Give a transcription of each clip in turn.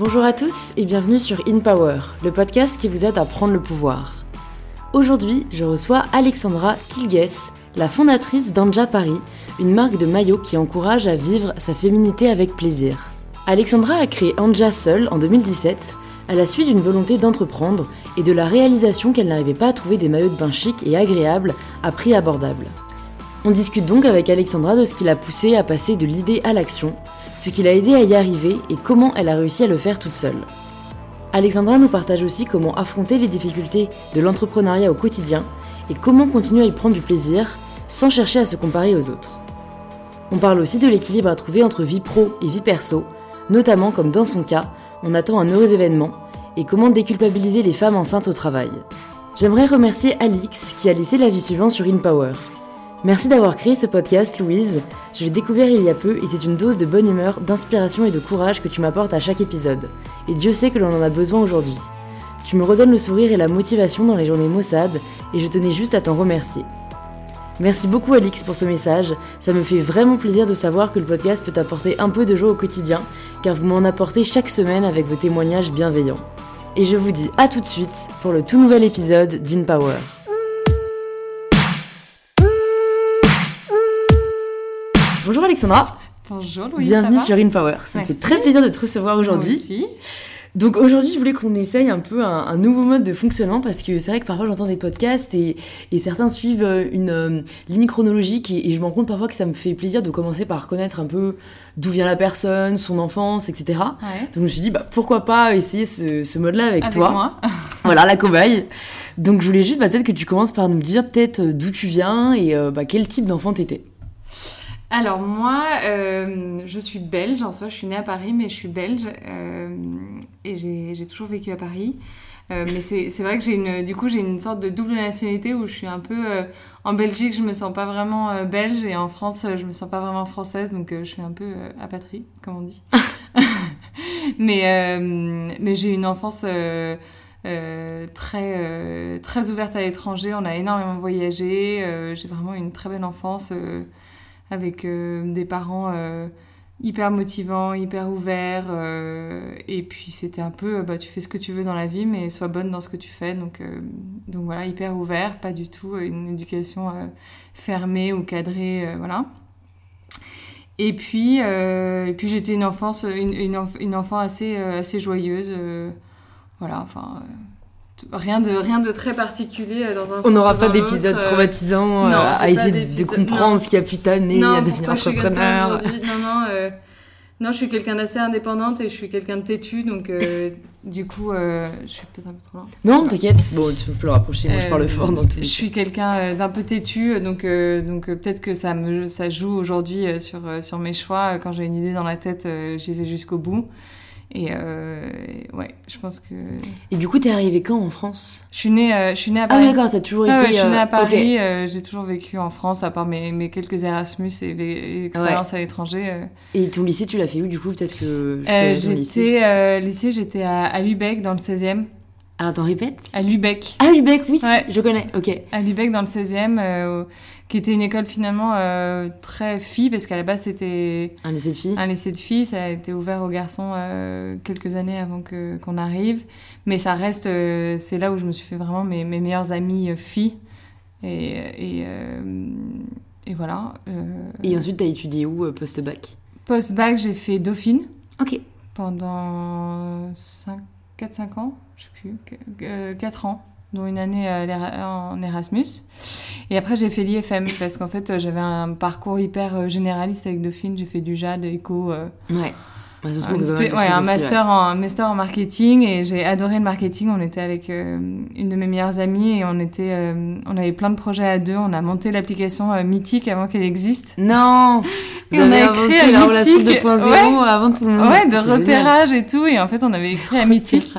Bonjour à tous et bienvenue sur In Power, le podcast qui vous aide à prendre le pouvoir. Aujourd'hui, je reçois Alexandra Tilges, la fondatrice d'Anja Paris, une marque de maillots qui encourage à vivre sa féminité avec plaisir. Alexandra a créé Anja seule en 2017 à la suite d'une volonté d'entreprendre et de la réalisation qu'elle n'arrivait pas à trouver des maillots de bain chics et agréables à prix abordable. On discute donc avec Alexandra de ce qui l'a poussée à passer de l'idée à l'action, ce qui l'a aidé à y arriver et comment elle a réussi à le faire toute seule. Alexandra nous partage aussi comment affronter les difficultés de l'entrepreneuriat au quotidien et comment continuer à y prendre du plaisir sans chercher à se comparer aux autres. On parle aussi de l'équilibre à trouver entre vie pro et vie perso, notamment comme dans son cas, on attend un heureux événement et comment déculpabiliser les femmes enceintes au travail. J'aimerais remercier Alix qui a laissé la vie suivante sur InPower. Merci d'avoir créé ce podcast, Louise. Je l'ai découvert il y a peu et c'est une dose de bonne humeur, d'inspiration et de courage que tu m'apportes à chaque épisode. Et Dieu sait que l'on en a besoin aujourd'hui. Tu me redonnes le sourire et la motivation dans les journées maussades et je tenais juste à t'en remercier. Merci beaucoup Alix pour ce message, ça me fait vraiment plaisir de savoir que le podcast peut apporter un peu de joie au quotidien, car vous m'en apportez chaque semaine avec vos témoignages bienveillants. Et je vous dis à tout de suite pour le tout nouvel épisode d'InPower. Bonjour Alexandra. Bonjour Louise. Bienvenue sur InPower. Ça me fait très plaisir de te recevoir aujourd'hui. Donc aujourd'hui, je voulais qu'on essaye un peu un, nouveau mode de fonctionnement parce que c'est vrai que parfois j'entends des podcasts et, certains suivent euh, une euh, ligne chronologique et, je me rends compte parfois que ça me fait plaisir de commencer par connaître un peu d'où vient la personne, son enfance, etc. Donc je me suis dit, bah, pourquoi pas essayer ce, mode-là avec, toi moi. Voilà, la cobaye. Donc je voulais juste bah, peut-être que tu commences par nous dire peut-être euh, d'où tu viens et bah, quel type d'enfant t'étais. Alors moi, euh, je suis belge, en soi je suis née à Paris, mais je suis belge euh, et j'ai toujours vécu à Paris. Euh, mais c'est vrai que j'ai une, du coup j'ai une sorte de double nationalité où je suis un peu en Belgique, je me sens pas vraiment belge et en France, je me sens pas vraiment française, donc je suis un peu apatrie, comme on dit. mais mais j'ai une enfance très très ouverte à l'étranger. On a énormément voyagé. j'ai vraiment une très belle enfance avec euh, des parents euh, hyper motivants, hyper ouverts. Euh, et puis c'était un peu, bah, tu fais ce que tu veux dans la vie, mais sois bonne dans ce que tu fais. Donc, donc voilà, hyper ouvert, pas du tout une éducation fermée ou cadrée, voilà. Et puis, puis j'étais une enfance, une, une, enfant assez, assez joyeuse. voilà, enfin rien de rien de très particulier euh, dans un on n'aura pas d'épisode euh, traumatisant euh, à essayer de comprendre ce qui a pu t'amener à devenir entrepreneur. non non non je suis quelqu'un d'assez indépendante et je suis quelqu'un de têtu donc du coup je suis peut-être un peu trop loin. Non t'inquiète. Bon tu peux le rapprocher moi je parle fort dans tout je suis quelqu'un d'un peu têtu donc donc peut-être que ça me ça joue aujourd'hui sur sur mes choix. Quand j'ai une idée dans la tête j'y vais jusqu'au bout et euh, ouais, je pense que. Et du coup, t'es arrivée quand en France? Je suis née, euh, je suis née à Paris. Ah d'accord, t'as toujours été. Ouais, je suis née à euh, Paris. Euh, j'ai toujours vécu en France, à part mes, mes quelques Erasmus et les expériences à l'étranger. Et ton lycée, tu l'as fait où du coup? Peut-être que. j'étais lycée, lycée j'étais à, à Lubeck dans le 16e. Alors t'en répètes À Lubeck. À Lubeck, oui, je connais. Ok. À Lubeck dans le 16e qui était une école finalement euh, très fille, parce qu'à la base c'était un lycée de filles. Un lycée de filles, ça a été ouvert aux garçons euh, quelques années avant que qu'on arrive, mais ça reste, euh, c'est là où je me suis fait vraiment mes, mes meilleures amies filles, et et, et voilà. et ensuite tu as étudié où post-bac? Post-bac j'ai fait Dauphine. Ok. Pendant 4-5 ans, je sais plus, 4 ans dont une année en Erasmus. Et après, j'ai fait l'IFM parce qu'en fait, j'avais un parcours hyper euh, généraliste avec Dauphine. J'ai fait du JAD, éco. Euh, ouais. Ouais, un, master en, master en marketing et j'ai adoré le marketing. On était avec euh, une de mes meilleures amies et on, était, on avait plein de projets à deux. On a monté l'application Mythique avant qu'elle existe. Non Et on a écrit la relation 2.0 avant tout le monde. Ouais, de repérage et tout. Et en fait, on avait écrit à Mythique.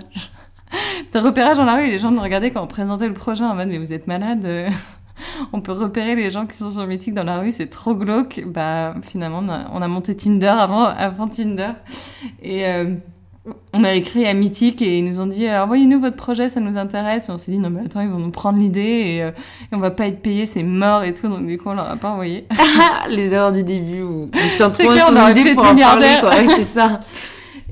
De repérage dans la rue les gens nous regardaient quand on présentait le projet en mode mais vous êtes malade on peut repérer les gens qui sont sur Mythique dans la rue, c'est trop glauque. Bah, finalement, on a, monté Tinder avant, avant Tinder. Et euh, on a écrit à Mythique et ils nous ont dit euh, envoyez-nous votre projet, ça nous intéresse. Et on s'est dit non, mais attends, ils vont nous prendre l'idée et, euh, et, on va pas être payé, c'est mort et tout. Donc, du coup, on leur a pas envoyé. les erreurs du début où c'est clair, on aurait fait pour en parler, c'est ça.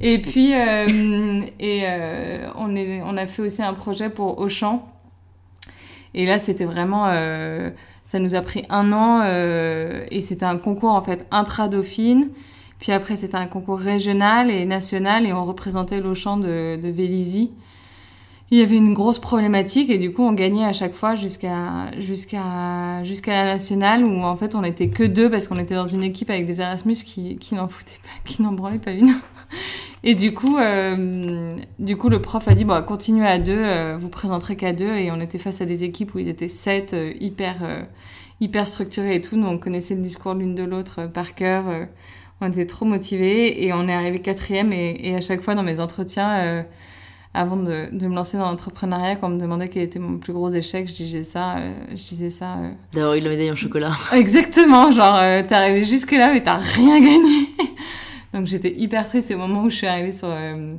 Et puis, euh, et, euh, on, a fait aussi un projet pour Auchan. Et là, c'était vraiment. euh, ça nous a pris un an et c'était un concours en fait intra-dauphine. Puis après, c'était un concours régional et national et on représentait l'Auchan de, de Vélizy. Il y avait une grosse problématique et du coup, on gagnait à chaque fois jusqu'à jusqu'à jusqu'à la nationale où en fait, on était que deux parce qu'on était dans une équipe avec des Erasmus qui, qui n'en branlaient pas une. Et du coup, euh, du coup, le prof a dit bon, continuez à deux, euh, vous présenterez qu'à deux. Et on était face à des équipes où ils étaient sept, euh, hyper euh, hyper structurés et tout. Nous, on connaissait le discours l'une de l'autre par cœur. on était trop motivés et on est arrivé quatrième. Et, et à chaque fois dans mes entretiens, avant de, de me lancer dans l'entrepreneuriat, quand on me demandait quel était mon plus gros échec, je disais ça. je disais ça. D'avoir eu la médaille en chocolat. Exactement, genre t'es arrivé jusque là mais t'as rien gagné. Donc j'étais hyper triste. Et au moment où je suis arrivée sur, euh,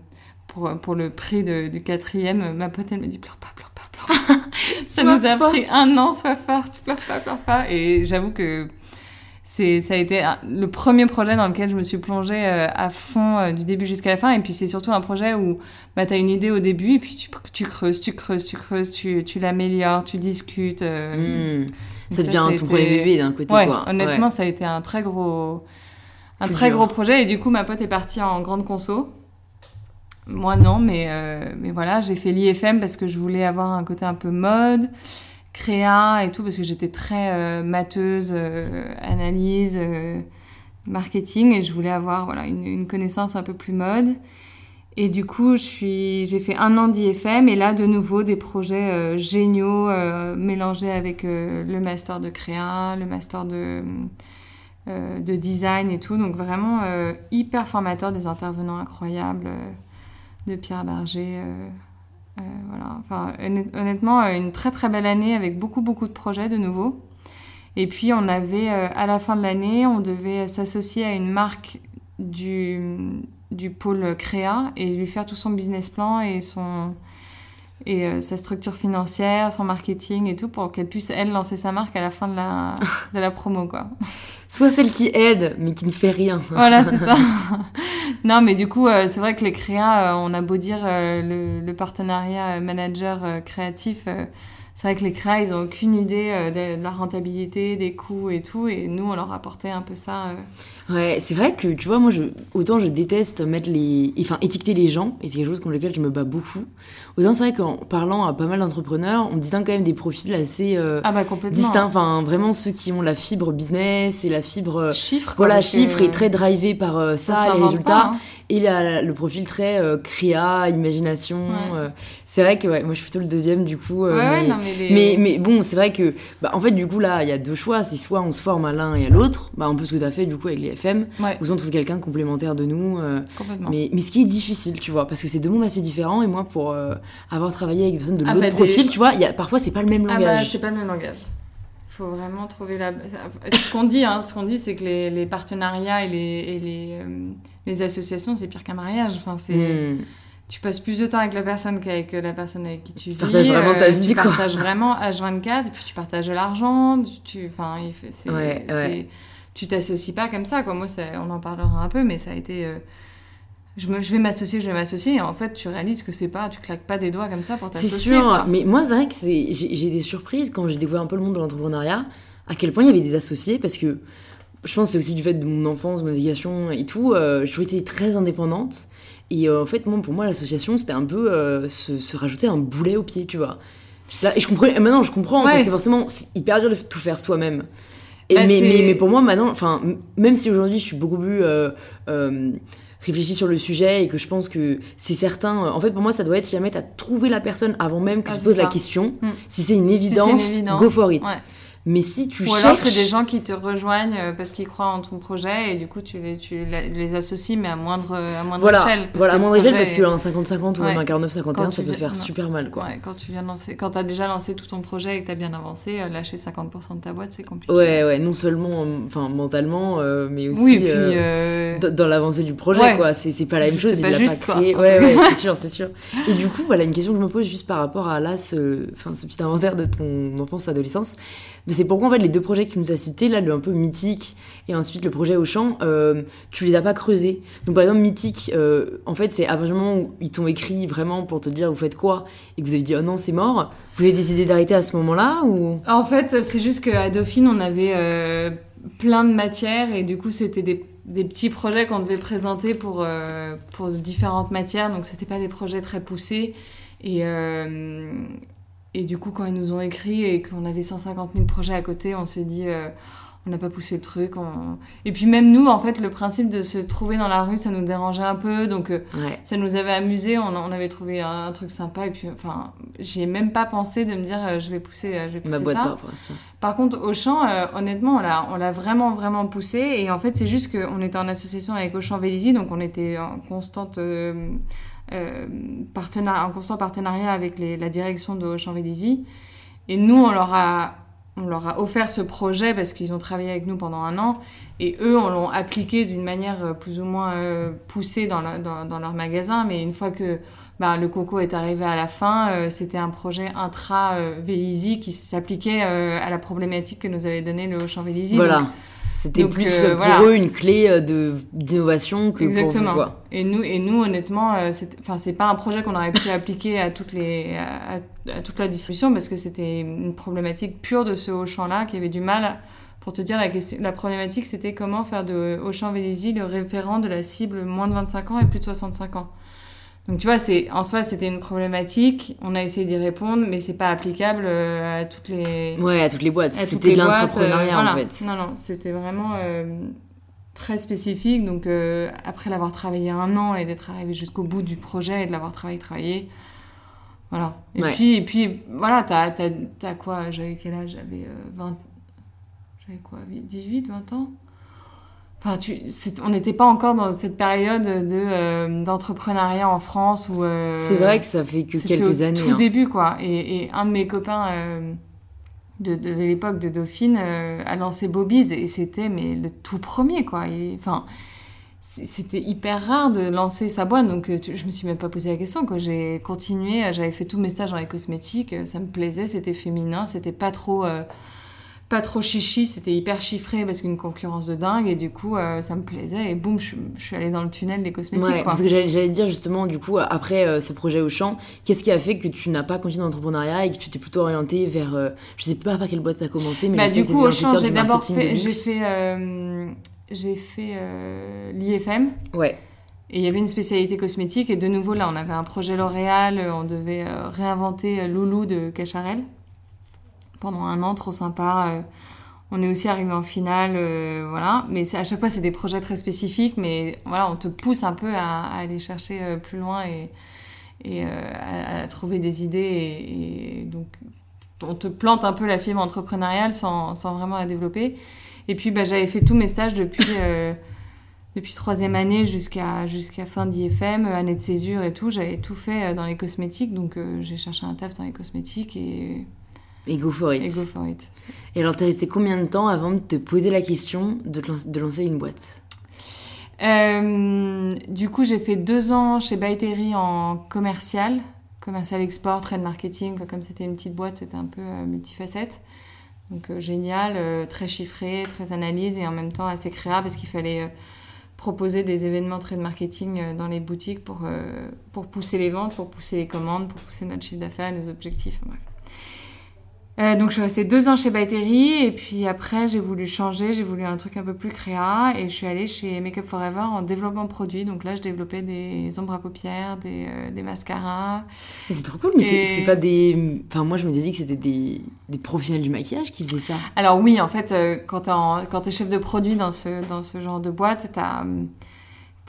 pour, pour le prix de- du quatrième, ma pote elle me dit pleure pas, pleure pas, pleure pas. Ça nous a forte. pris un an, sois forte, pleure pas, pleure pas. Et j'avoue que c'est ça a été un- le premier projet dans lequel je me suis plongée euh, à fond euh, du début jusqu'à la fin. Et puis c'est surtout un projet où bah, tu as une idée au début et puis tu, tu creuses, tu creuses, tu creuses, tu, tu l'améliores, tu discutes. euh, Hmm. Ça devient ça a ton premier bébé d'un côté, Ouais, quoi. honnêtement, Ouais. ça a été un très gros, un très dur. gros projet. Et du coup, ma pote est partie en grande conso. Moi, non, mais, euh, mais voilà, j'ai fait l'IFM parce que je voulais avoir un côté un peu mode, créa et tout, parce que j'étais très euh, matheuse, euh, analyse, euh, marketing, et je voulais avoir voilà, une, une connaissance un peu plus mode. Et du coup, j'ai fait un an d'IFM et là, de nouveau, des projets géniaux mélangés avec le master de créa, le master de, de design et tout. Donc vraiment euh, hyper formateur, des intervenants incroyables, euh, de Pierre euh, euh, voilà. Enfin, honn- honnêtement, euh, une très très belle année avec beaucoup beaucoup de projets de nouveau. Et puis on avait, euh, à la fin de l'année, on devait s'associer à une marque du, du pôle créa et lui faire tout son business plan et son et euh, sa structure financière, son marketing et tout pour qu'elle puisse elle lancer sa marque à la fin de la de la promo quoi. Soit celle qui aide, mais qui ne fait rien. Voilà, c'est ça. non, mais du coup, euh, c'est vrai que les créas, euh, on a beau dire le, le partenariat manager créatif, c'est vrai que les créas, ils ont aucune idée de, de la rentabilité, des coûts et tout, et nous, on leur apportait un peu ça. Ouais, c'est vrai que tu vois, moi, je, autant je déteste mettre les, enfin, étiqueter les gens, et c'est quelque chose contre lequel je me bats beaucoup. Autant c'est vrai qu'en parlant à pas mal d'entrepreneurs, on distingue quand même des profils assez euh, Ah bah complètement. distincts. Enfin, vraiment ceux qui ont la fibre business et la fibre, euh, Chiffres. quoi, voilà, chiffre et très drivé par euh, ça, les s'invente résultats. pas, hein. Et la- la- le profil très euh, créa, imagination. Ouais. euh, c'est vrai que ouais, moi je suis plutôt le deuxième du coup. Ouais, ouais, mais, non, mais, les- mais, mais bon, c'est vrai que, bah, en fait, du coup, là, il y a deux choix. C'est soit on se forme à l'un et à l'autre, bah, un peu ce que tu as fait du coup avec les FM, Ouais, ou soit on trouve quelqu'un complémentaire de nous. euh, complètement. mais, mais ce qui est difficile, tu vois, parce que c'est deux mondes assez différents. Et moi, pour euh, avoir travaillé avec des personnes de Ah, l'autre bah, des- profil, tu vois, il y a, parfois c'est pas le même Ah bah, langage. c'est pas le même langage. faut vraiment trouver la. Ce qu'on dit, hein, ce qu'on dit, c'est que les, les partenariats et les, et les, euh, les associations, c'est pire qu'un mariage. Enfin, c'est. Hmm. Tu passes plus de temps avec la personne qu'avec la personne avec qui tu vis. partages vraiment ta vie, Tu quoi. partages vraiment H24 et puis tu partages l'argent. Tu, enfin, c'est, Ouais, c'est- ouais. Tu t'associes pas comme ça. Quoi. Moi, ça- on en parlera un peu, mais ça a été. euh, je, me- je vais m'associer, je vais m'associer. Et en fait, tu réalises que c'est pas, tu claques pas des doigts comme ça pour C'est t'associer. sûr, quoi. mais moi c'est vrai que c'est- j'ai des surprises quand j'ai découvert un peu le monde de l'entrepreneuriat, à quel point il y avait des associés, parce que je pense que c'est aussi du fait de mon enfance, mon éducation et tout, euh, j'ai été très indépendante. Et euh, en fait, moi, pour moi, l'association, c'était un peu euh, se, se rajouter un boulet au pied, tu vois. Là- et je comprends, maintenant je comprends, Ouais. parce que forcément, c'est hyper dur de tout faire soi-même. Et Bah, mais, mais, mais pour moi, maintenant, enfin, même si aujourd'hui je suis beaucoup plus euh, euh, réfléchie sur le sujet et que je pense que c'est certain, euh, en fait, pour moi, ça doit être si jamais t'as trouvé la personne avant même que Ah, tu poses la question, Mm. si c'est une Si évidence, une évidence, go for it. ouais. Mais si tu Ou alors c'est des gens qui te rejoignent euh, parce qu'ils croient en ton projet et du coup tu les, tu les associes mais à moindre, à moindre Voilà, échelle. parce voilà à moindre échelle, parce qu'un 50-50 ou même Ouais. un 49-51, Quand ça tu peut faire non. super mal, quoi. Ouais, quand tu viens lancer, quand t'as déjà lancé tout ton projet et que t'as bien avancé, euh, lâcher 50% de ta boîte c'est compliqué. Ouais, ouais, non seulement euh, enfin, mentalement, euh, mais aussi oui, puis euh, euh, dans, l'avancée du projet, Ouais. quoi. C'est pas la même chose, il pas l'a juste, pas quoi. créé. Ouais, ouais, c'est sûr, c'est sûr. Et du coup, voilà, une question que je me pose juste par rapport à là, ce, enfin, ce petit inventaire de ton enfance-adolescence. Mais c'est pourquoi en fait les deux projets que tu nous as cités, là le un peu mythique et ensuite le projet Auchan, euh, tu les as pas creusés. Donc par exemple mythique, euh, en fait c'est à partir du moment où ils t'ont écrit vraiment pour te dire vous faites quoi et que vous avez dit oh non c'est mort, vous avez décidé d'arrêter à ce moment-là ou? En fait c'est juste qu'à Dauphine on avait euh, plein de matières et du coup c'était des, petits projets qu'on devait présenter pour, pour différentes matières. Donc c'était pas des projets très poussés. Et et du coup, quand ils nous ont écrit et qu'on avait 150 000 projets à côté, on s'est dit, euh, on n'a pas poussé le truc. on- Et puis même nous, en fait, le principe de se trouver dans la rue, ça nous dérangeait un peu. Donc euh, Ouais. ça nous avait amusé, on, on avait trouvé un, un truc sympa. Et puis, enfin, j'y ai même pas pensé de me dire, euh, je vais pousser, je vais Ma pousser boîte ça. ça. Par contre, Auchan, honnêtement, on l'a, on l'a vraiment, vraiment poussé. Et en fait, c'est juste qu'on était en association avec Auchan Vélizy, donc on était en constante. Euh, en constant partenariat avec la direction de Auchan Vélizy. Et nous, on leur a, on leur a offert ce projet parce qu'ils ont travaillé avec nous pendant un an. Et eux, on l'ont appliqué d'une manière euh, plus ou moins euh, poussée dans, dans, dans leur magasin. Mais une fois que bah, le coco est arrivé à la fin, euh, c'était un projet intra-Vélizy qui s'appliquait euh, à la problématique que nous avait donnée le Auchan Vélizy. Voilà. C'était plus euh, pour voilà. eux une clé d'innovation que Exactement. pour vous quoi. Et nous, et nous honnêtement, enfin, c'est pas un projet qu'on aurait pu appliquer à, toutes les, à, à- à toute la distribution parce que c'était une problématique pure de ce Auchan-là qui avait du mal. Pour te dire, la, question, la problématique, c'était comment faire de Auchan Vélizy le référent de la cible moins de 25 ans et plus de 65 ans. Donc tu vois, c'est en soi, c'était une problématique. On a essayé d'y répondre, mais c'est pas applicable euh, à toutes les, Ouais, à toutes les boîtes. C'était de l'entrepreneuriat euh, en fait. Non, non, c'était vraiment euh, très spécifique. Donc, euh, après l'avoir travaillé un an et d'être arrivé jusqu'au bout du projet et de l'avoir travaillé, travaillé, voilà. Et Ouais. puis, et puis, voilà, t'as, quoi? J'avais quel âge? J'avais euh, 20... J'avais quoi? 18, 20 ans? Enfin, tu, c'est- on n'était pas encore dans cette période de, euh, d'entrepreneuriat en France où... euh, C'est vrai que ça fait que quelques au années. tout hein. début, quoi. Et, et un de mes copains euh, de, de l'époque de Dauphine a lancé Bobby's et c'était mais le tout premier, quoi. Enfin, c'était hyper rare de lancer sa boîte, donc tu- je me suis même pas posé la question, quoi. J'ai continué, j'avais fait tous mes stages dans les cosmétiques, ça me plaisait, c'était féminin, c'était pas trop... pas trop chichi, c'était hyper chiffré parce qu'une concurrence de dingue et du coup euh, ça me plaisait et boum je, je suis allée dans le tunnel des cosmétiques Ouais, quoi. parce que j'allais dire justement, du coup, après euh, ce projet au champ, qu'est-ce qui a fait que tu n'as pas continué l'entrepreneuriat et que tu t'es plutôt orienté vers, euh, je sais pas par quelle boîte t'as commencé, mais Bah, je sais du que coup, au champ, j'ai d'abord fait, j'ai euh, j'ai fait l'IFM Ouais, et il y avait une spécialité cosmétique et de nouveau là, on avait un projet L'Oréal, on devait réinventer Loulou de Cacharel pendant un an, trop sympa. euh, on est aussi arrivé en finale, euh, voilà. Mais à chaque fois, c'est des projets très spécifiques, mais voilà, on te pousse un peu à, aller chercher euh, plus loin et, à, trouver des idées. Donc, on te plante un peu la fibre entrepreneuriale sans, vraiment la développer. Et puis, bah, j'avais fait tous mes stages depuis, depuis troisième année jusqu'à jusqu'à fin d'IFM, année de césure et tout. J'avais tout fait dans les cosmétiques, donc j'ai cherché un taf dans les cosmétiques et, et go for it. et go for it. Et alors, t'as resté combien de temps avant de te poser la question de, te lancer- de lancer une boîte? Euh, du coup, j'ai fait deux ans chez Baiteri en commercial, commercial export, trade marketing. Quoi, Comme c'était une petite boîte, c'était un peu euh, multifacette. Donc euh, génial, très chiffré, très analyse et en même temps assez créa parce qu'il fallait proposer des événements trade marketing dans les boutiques pour, pour pousser les ventes, pour pousser les commandes, pour pousser notre chiffre d'affaires et nos objectifs. Bref. Euh, donc je suis restée deux ans chez Baiteri et puis après j'ai voulu changer, j'ai voulu un truc un peu plus créa et je suis allée chez Makeup Forever en développement produit. Donc là je développais des ombres à paupières, des, euh, des mascaras. Mais c'est trop cool, mais c'est- Et- c'est pas des. Enfin, moi, je m'étais dit que c'était des, des professionnels du maquillage qui faisaient ça. Alors oui en fait euh, quand t'es en- chef de produit dans ce, dans ce genre de boîte, t'as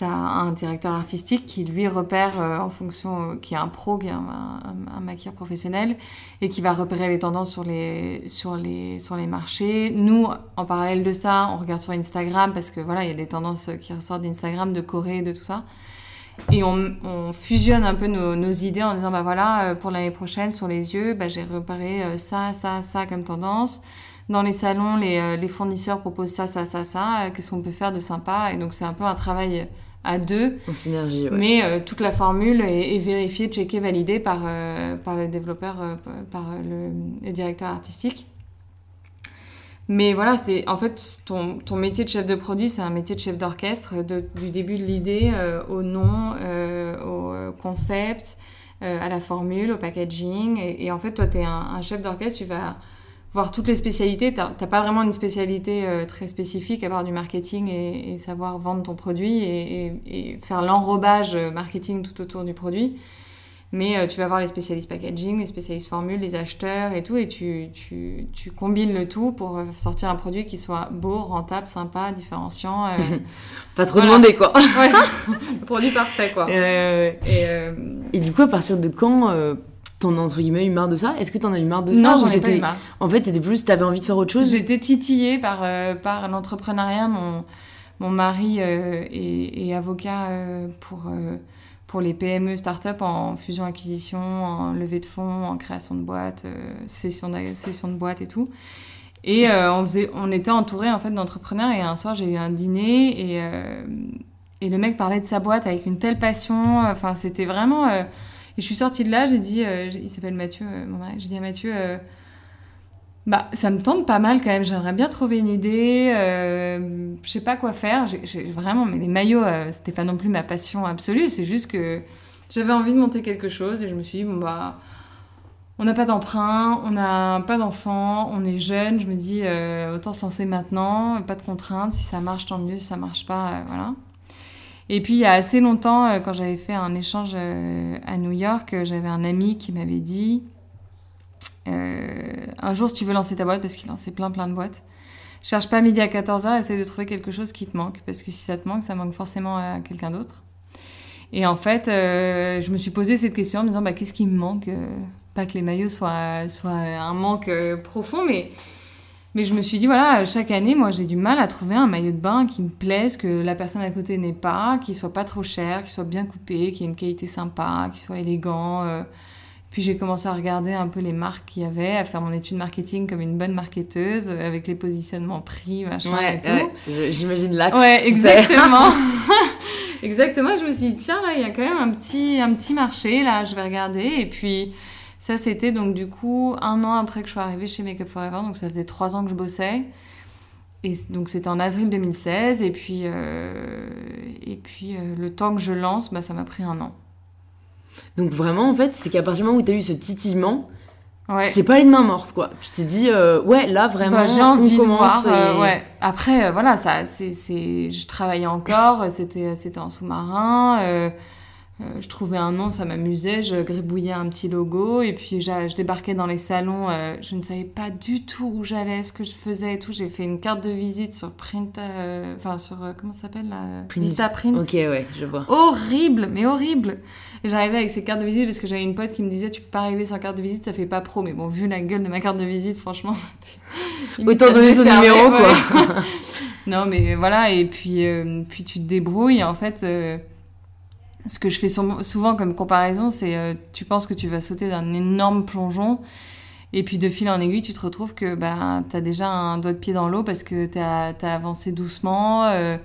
un directeur artistique qui lui repère euh, en fonction, euh, qui est un pro, qui est un, un- maquilleur professionnel et qui va repérer les tendances sur les, sur les, sur les marchés. Nous, en parallèle de ça, on regarde sur Instagram parce que voilà, il y a des tendances qui ressortent d'Instagram, de Corée, de tout ça. Et on, on fusionne un peu nos, nos idées en disant, bah voilà, euh, pour l'année prochaine, sur les yeux, bah, j'ai repéré ça, ça, ça comme tendance. Dans les salons, les, les fournisseurs proposent ça, ça, ça, ça. Qu'est-ce qu'on peut faire de sympa? Et donc, c'est un peu un travail à deux. En synergie, ouais. Mais euh, toute la formule est, est vérifiée, checkée, validée par, euh, par le développeur, euh, par le, le directeur artistique. Mais voilà, c'est en fait ton, ton, métier de chef de produit, c'est un métier de chef d'orchestre du début de l'idée au nom, au concept, à la formule, au packaging. Et, en fait, toi, tu es un, un chef d'orchestre, tu vas voir toutes les spécialités. Tu n'as pas vraiment une spécialité euh, très spécifique à part du marketing et, savoir vendre ton produit et, faire l'enrobage euh, marketing tout autour du produit. Mais euh, tu vas voir les spécialistes packaging, les spécialistes formule, les acheteurs et tout, et tu, tu, tu, combines le tout pour sortir un produit qui soit beau, rentable, sympa, différenciant. pas trop demandé, quoi. ouais, produit parfait, quoi. et, et, du coup, à partir de quand T'en as entre guillemets eu marre de ça? Est-ce que t'en as eu marre de ça? Non, j'en ai pas eu marre. En fait, c'était plus t'avais envie de faire autre chose? J'étais titillée par, euh, par l'entrepreneuriat. Mon, mon mari euh, est, avocat euh, pour, pour les PME, start-up en fusion-acquisition, en levée de fonds, en création de boîtes, session, de, session de boîtes et tout. Et on, faisait, on était entouré en fait d'entrepreneurs. Et un soir, j'ai eu un dîner et, et le mec parlait de sa boîte avec une telle passion. Enfin, c'était vraiment et je suis sortie de là, j'ai dit, euh, il s'appelle Mathieu, euh, mon mari, j'ai dit à Mathieu, euh, bah, ça me tente pas mal quand même, j'aimerais bien trouver une idée, je sais pas quoi faire. Vraiment, mais les maillots, c'était pas non plus ma passion absolue, c'est juste que j'avais envie de monter quelque chose et je me suis dit, bon bah, on n'a pas d'emprunt, on n'a pas d'enfants, on est jeune, je me dis, autant se lancer maintenant, pas de contraintes, si ça marche, tant mieux, si ça marche pas, voilà. Et puis il y a assez longtemps, euh, quand j'avais fait un échange euh, à New York, euh, j'avais un ami qui m'avait dit un jour si tu veux lancer ta boîte, parce qu'il lançait plein plein de boîtes, cherche pas midi à 14h, essaye de trouver quelque chose qui te manque, parce que si ça te manque, ça manque forcément à quelqu'un d'autre. Et en fait, je me suis posé cette question en me disant bah, qu'est-ce qui me manque Pas que les maillots soient, soient un manque profond, mais mais je me suis dit, voilà, chaque année, moi, j'ai du mal à trouver un maillot de bain qui me plaise, que la personne à côté n'ait pas, qui soit pas trop cher, qui soit bien coupé, qui ait une qualité sympa, qui soit élégant. Euh. Puis j'ai commencé à regarder un peu les marques qu'il y avait, à faire mon étude marketing comme une bonne marketeuse, avec les positionnements prix, machin et tout. J'imagine l'axe. Ouais, exactement. exactement. Je me suis dit, tiens, là, il y a quand même un petit, un petit marché, là, je vais regarder. Et puis, ça, c'était donc du coup un an après que je sois arrivée chez Makeup Forever, donc ça faisait trois ans que je bossais. Et donc c'était en avril 2016, et puis, euh, et puis euh, le temps que je lance, bah, ça m'a pris un an. Donc vraiment, en fait, c'est qu'à partir du moment où tu as eu ce titillement, ouais. c'est pas une main morte, quoi. Tu t'es dit, euh, ouais, là, vraiment, bah, j'ai envie de voir. ouais. Après, voilà, ça, c'est, je travaillais encore, c'était, c'était en sous-marin. Euh, je trouvais un nom, ça m'amusait, je gribouillais un petit logo et puis je débarquais dans les salons, euh, je ne savais pas du tout où j'allais, ce que je faisais et tout. J'ai fait une carte de visite sur Print, euh, enfin sur, comment ça s'appelle. Vista Print. Ok, ouais, je vois. Horrible, mais horrible. J'arrivais avec ces cartes de visite parce que j'avais une pote qui me disait tu peux pas arriver sans carte de visite, ça fait pas pro. Mais bon, vu la gueule de ma carte de visite, franchement, Autant donner son numéro, quoi. non, mais voilà, et puis, puis tu te débrouilles en fait ce que je fais souvent comme comparaison, c'est euh, tu penses que tu vas sauter d'un énorme plongeon et puis de fil en aiguille, tu te retrouves que bah, tu as déjà un doigt de pied dans l'eau parce que tu as, avancé doucement, euh,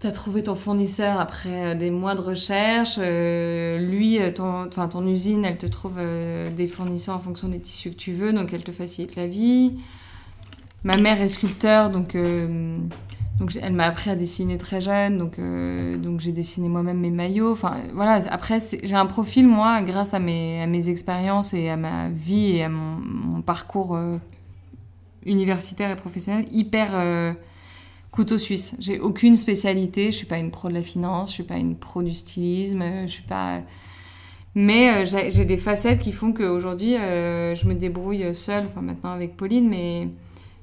tu as trouvé ton fournisseur après euh, des mois de recherche, lui, ton, ton usine, elle te trouve des fournisseurs en fonction des tissus que tu veux, donc elle te facilite la vie. Ma mère est sculpteur, donc donc elle m'a appris à dessiner très jeune, donc, euh, j'ai dessiné moi-même mes maillots. Voilà, après j'ai un profil, moi, grâce à mes, à mes expériences et à ma vie et à mon, parcours euh, universitaire et professionnel, hyper euh, couteau suisse. J'ai aucune spécialité, je suis pas une pro de la finance, je suis pas une pro du stylisme, je suis pas... Mais j'ai des facettes qui font qu'aujourd'hui, je me débrouille seule, enfin maintenant avec Pauline, mais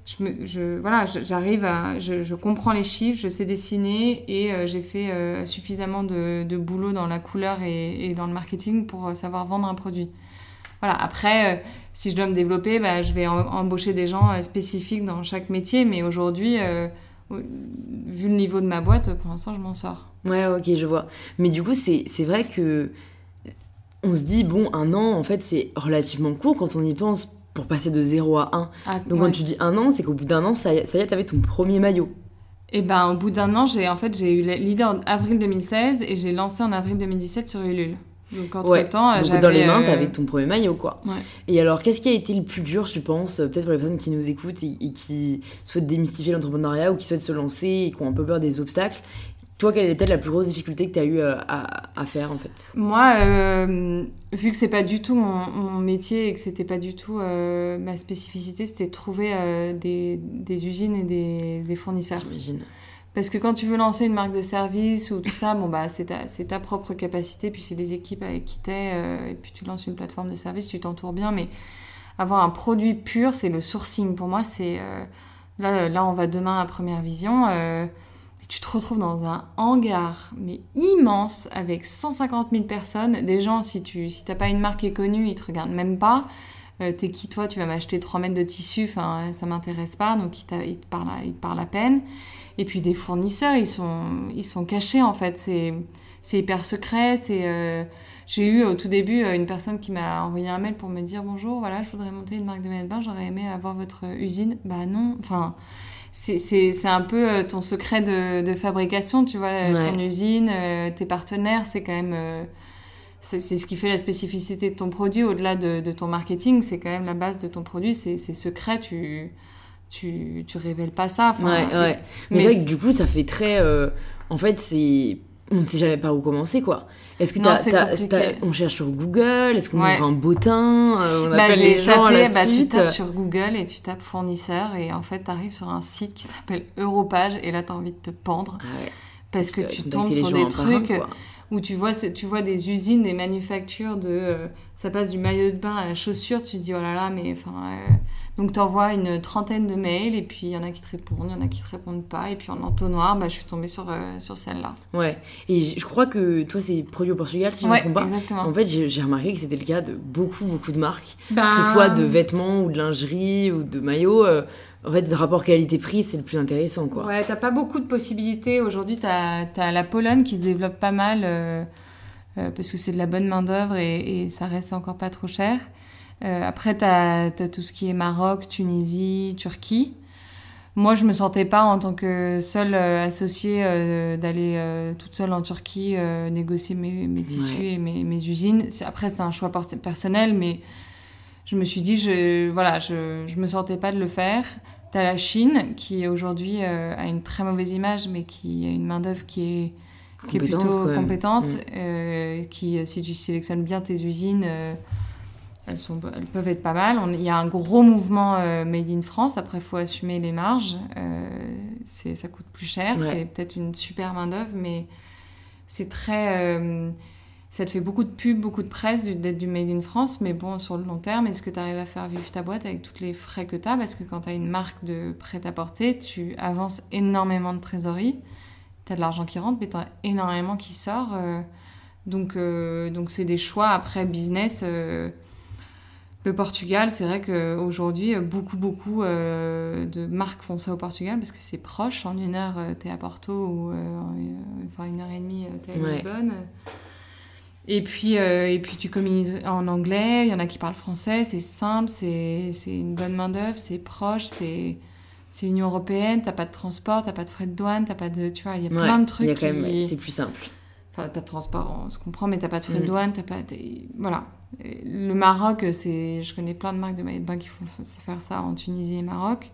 je, voilà, j'arrive je, comprends les chiffres, je sais dessiner et euh, j'ai fait euh, suffisamment de, boulot dans la couleur et, et, dans le marketing pour euh, savoir vendre un produit. Voilà. Après, si je dois me développer, bah, je vais embaucher des gens spécifiques dans chaque métier, mais aujourd'hui, vu le niveau de ma boîte, pour l'instant, je m'en sors. Ouais, ok, je vois. Mais du coup, c'est vrai que on se dit bon, un an, en fait, c'est relativement court quand on y pense pour passer de 0 à 1. Ah, Donc quand tu dis un an, c'est qu'au bout d'un an, ça, ça y est, t'avais ton premier maillot. Et eh ben au bout d'un an, j'ai en fait j'ai eu l'idée en avril 2016 et j'ai lancé en avril 2017 sur Ulule. Donc entre temps, Donc dans les mains, tu avais ton premier maillot, quoi. Et alors, qu'est-ce qui a été le plus dur, tu penses, peut-être pour les personnes qui nous écoutent et, et qui souhaitent démystifier l'entrepreneuriat ou qui souhaitent se lancer et qui ont un peu peur des obstacles? Toi, quelle est peut-être la plus grosse difficulté que tu as eu euh, à, faire en fait? Moi, euh, vu que c'est pas du tout mon, métier et que c'était pas du tout euh, ma spécificité, c'était de trouver des, usines et des, fournisseurs. J'imagine. Parce que quand tu veux lancer une marque de service ou tout ça, bon bah c'est ta, ta, propre capacité, puis c'est les équipes avec qui t'es, et puis tu lances une plateforme de service, tu t'entoures bien, mais avoir un produit pur, c'est le sourcing. Pour moi, c'est là, là, on va demain à Première Vision tu te retrouves dans un hangar, mais immense, avec 150 000 personnes. Des gens, si tu si t'as pas une marque qui est connue, ils te regardent même pas. Euh, t'es qui toi? Tu vas m'acheter 3 mètres de tissu, enfin ça m'intéresse pas, donc ils, te parlent, ils te parlent à peine. Et puis des fournisseurs, ils sont, ils sont cachés en fait, c'est, hyper secret. Euh, J'ai eu au tout début euh, une personne qui m'a envoyé un mail pour me dire bonjour, voilà, je voudrais monter une marque de maillot de bain, j'aurais aimé avoir votre usine. Bah non, enfin c'est un peu euh, ton secret de, fabrication, tu vois, euh, ton usine, euh, tes partenaires, c'est quand même... c'est ce qui fait la spécificité de ton produit, au-delà de, ton marketing, c'est quand même la base de ton produit, c'est secret, tu, tu, tu révèles pas ça. Ouais, ouais. Mais, mais du coup, ça fait très... en fait, c'est on ne sait jamais par où commencer quoi. Est-ce que t'as, on cherche sur Google Est-ce qu'on ouvre un bottin euh, On bah, appelle les gens tapé, bah, Tu tapes sur Google et tu tapes fournisseur et en fait tu arrives sur un site qui s'appelle Europage et là tu as envie de te pendre ah parce, que, tu tombes sur des trucs où tu vois, tu vois des usines, des manufactures de... Euh, ça passe du maillot de bain à la chaussure, tu te dis oh là là mais enfin... Euh, donc tu envoies une trentaine de mails et puis il y en a qui te répondent, il y en a qui te répondent pas. Et puis en entonnoir, bah, je suis tombée sur, euh, sur celle-là. Ouais, et je crois que toi c'est produit au Portugal si je ne me trompe pas. Exactement. En fait j'ai remarqué que c'était le cas de beaucoup beaucoup de marques, que ce soit de vêtements ou de lingerie ou de maillots. Euh, en fait, le rapport qualité-prix, c'est le plus intéressant, quoi. Ouais, t'as pas beaucoup de possibilités. Aujourd'hui, t'as as la Pologne qui se développe pas mal euh, parce que c'est de la bonne main-d'œuvre et, et, ça reste encore pas trop cher. Euh, après, tu as, tout ce qui est Maroc, Tunisie, Turquie. Moi, je me sentais pas en tant que seule euh, associée euh, d'aller toute seule en Turquie négocier mes, mes tissus et mes, mes usines. Après, c'est un choix personnel, mais je me suis dit, je, voilà, je, je me sentais pas de le faire. Tu as la Chine qui aujourd'hui a une très mauvaise image, mais qui a une main-d'œuvre qui est, qui est plutôt compétente, mm. qui, si tu sélectionnes bien tes usines, elles, sont, elles peuvent être pas mal. il y a un gros mouvement euh, made in France. Après, il faut assumer les marges. Euh, ça coûte plus cher. C'est peut-être une super main-d'œuvre, mais c'est très. Euh, ça te fait beaucoup de pubs, beaucoup de presse d'être du made in France. Mais bon, sur le long terme, est-ce que tu arrives à faire vivre ta boîte avec tous les frais que tu as Parce que quand tu as une marque de prêt-à-porter, tu avances énormément de trésorerie. Tu as de l'argent qui rentre, mais tu as énormément qui sort. donc, donc c'est des choix après business le Portugal, c'est vrai qu'aujourd'hui, beaucoup, beaucoup euh, de marques font ça au Portugal parce que c'est proche. En une heure, euh, tu es à Porto ou euh, enfin une heure et demie, tu es à Lisbonne. Et puis, et puis tu communiques en anglais, il y en a qui parlent français, c'est simple, c'est une bonne main-d'œuvre, c'est proche, c'est c'est Union Européenne, t'as pas de transport, t'as pas de frais de douane, t'as pas de. Tu vois, il y a plein de trucs. C'est plus simple. Enfin, pas de transport, on se comprend, mais t'as pas de frais de mm. douane, t'as pas. Voilà. Le Maroc, c'est, je connais plein de marques de maillots de bain qui font faire ça en Tunisie et Maroc.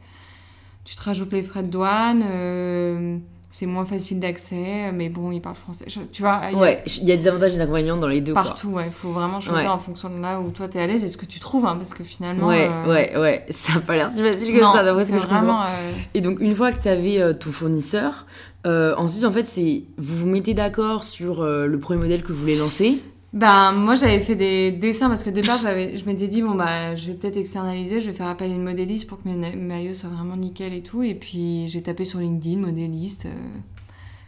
Tu te rajoutes les frais de douane, euh, c'est moins facile d'accès, mais bon, ils parlent français. tu vois, il ouais, il y a des avantages et des inconvénients dans les deux. Partout, ouais. Il faut vraiment choisir en fonction de là où toi t'es à l'aise et ce que tu trouves, hein, parce que finalement. Ouais, euh, ouais, ouais. Ça n'a pas l'air si facile que ça, d'après ce que vraiment, euh, Et donc, une fois que tu avais ton fournisseur, ensuite, en fait, c'est vous vous mettez d'accord sur le premier modèle que vous voulez lancer. Ben, moi, j'avais fait des dessins parce que au départ, j'avais, je m'étais dit, bon, bah, je vais peut-être externaliser, je vais faire appel à une modéliste pour que mes maillots soient vraiment nickel et tout. Et puis, j'ai tapé sur LinkedIn, modéliste. Euh,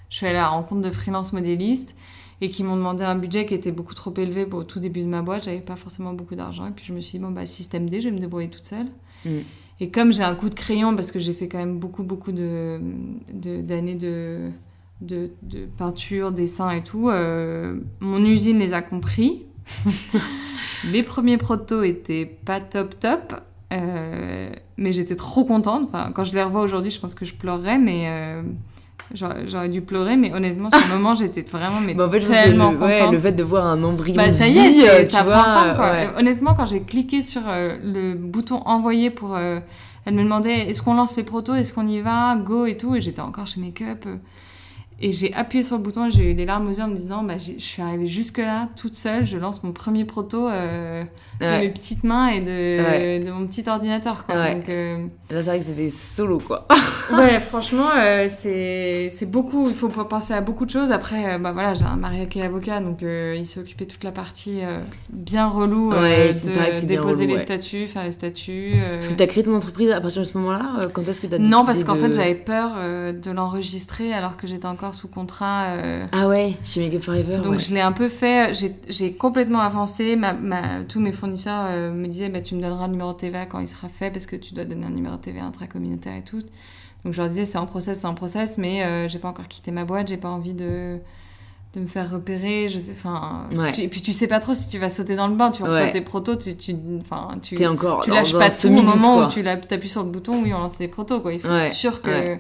je suis allée à la rencontre de freelance modélistes et qui m'ont demandé un budget qui était beaucoup trop élevé pour au tout début de ma boîte. J'avais pas forcément beaucoup d'argent. Et puis, je me suis dit, bon, bah, système D, je vais me débrouiller toute seule. Mm. Et comme j'ai un coup de crayon, parce que j'ai fait quand même beaucoup, beaucoup de, d'années de de, peinture, dessin et tout, euh, mon usine les a compris. les premiers protos étaient pas top top, euh, mais j'étais trop contente. Enfin, quand je les revois aujourd'hui, je pense que je pleurerais, mais euh, J'aurais dû pleurer, mais honnêtement, sur le moment, j'étais vraiment mais Bah, en fait, tellement le, ouais, contente. le fait de voir un embryon. Bah ça y est, vie, ça tu prend vois, forme quoi. ouais. Honnêtement, quand j'ai cliqué sur le bouton envoyer pour, elle me demandait est-ce qu'on lance les protos, est-ce qu'on y va, go et tout, et j'étais encore chez Makeup. euh, et j'ai appuyé sur le bouton et j'ai eu des larmes aux yeux en me disant bah, je suis arrivée jusque là toute seule, je lance mon premier proto euh, de mes petites mains et de, Ouais. de mon petit ordinateur quoi. Ouais. Donc, euh, Là, c'est vrai que c'était solo, quoi. ouais, franchement, euh, c'est c'est beaucoup. Il faut penser à beaucoup de choses. Après, euh, bah voilà, j'ai un mari qui est avocat, donc euh, il s'est occupé de toute la partie euh, bien relou c'est de c'est déposer relou, les statuts, faire les statuts. Parce que t'as créé ton entreprise à partir de ce moment-là Quand est-ce que t'as décidé Non, parce qu'en de- fait, j'avais peur de l'enregistrer alors que j'étais encore sous contrat. Ah ouais, chez Make Forever. donc je l'ai un peu fait, j'ai- complètement avancé, ma, ma- tous mes fournisseurs euh, me disaient bah, tu me donneras le numéro de TVA quand il sera fait parce que tu dois donner un numéro de TVA intracommunautaire et tout. Donc je leur disais c'est en process, c'est en process, mais euh, j'ai pas encore quitté ma boîte, j'ai pas envie de, de me faire repérer, je sais, enfin... Ouais. tu- et puis tu sais pas trop si tu vas sauter dans le bain, tu reçois Ouais. tes protos, tu... tu enfin, tu T'es encore tu lâches pas tout au moment quoi. où tu appuies sur le bouton, oui, on lance les protos, quoi. Il faut Ouais, être sûr que...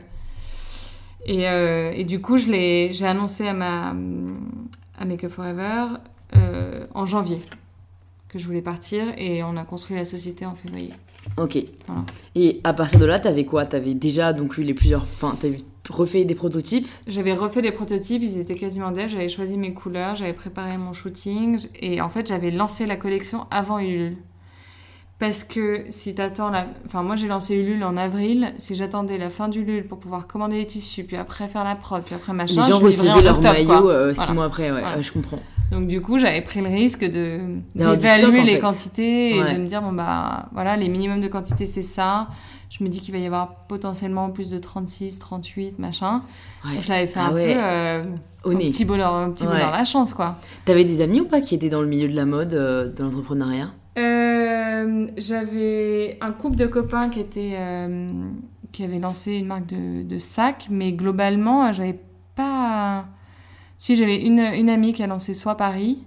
Et, euh, et du coup, je l'ai- j'ai annoncé à, ma, à Make Up Forever euh, en janvier que je voulais partir et on a construit la société en février. Ok. Voilà. Et à partir de là, t'avais quoi? T'avais déjà donc eu les plusieurs. Enfin, t'avais refait des prototypes? J'avais refait les prototypes, ils étaient quasiment dev, j'avais choisi mes couleurs, j'avais préparé mon shooting et en fait j'avais lancé la collection avant Ulule. Parce que si t'attends la... Enfin moi j'ai lancé Ulule en avril, si j'attendais la fin d'Ulule pour pouvoir commander les tissus, puis après faire la prod, puis après machin, les gens je recevaient leur octobre, maillot euh, six Voilà. mois après, ouais, Voilà. je comprends. Donc du coup, j'avais pris le risque de d'évaluer les fait. quantités et Ouais. de me dire bon bah voilà, les minimums de quantité c'est ça. Je me dis qu'il va y avoir potentiellement plus de 36, 38, machin. Ouais. Je l'avais fait Ah un ouais. peu euh, Au un nez. petit bonheur, un petit bonheur la chance quoi. T'avais des amis ou pas qui étaient dans le milieu de la mode, euh, de l'entrepreneuriat? Euh, j'avais un couple de copains qui étaient euh, qui avaient lancé une marque de, de sacs, mais globalement, j'avais pas. Si j'avais une, une amie qui a lancé Soit Paris,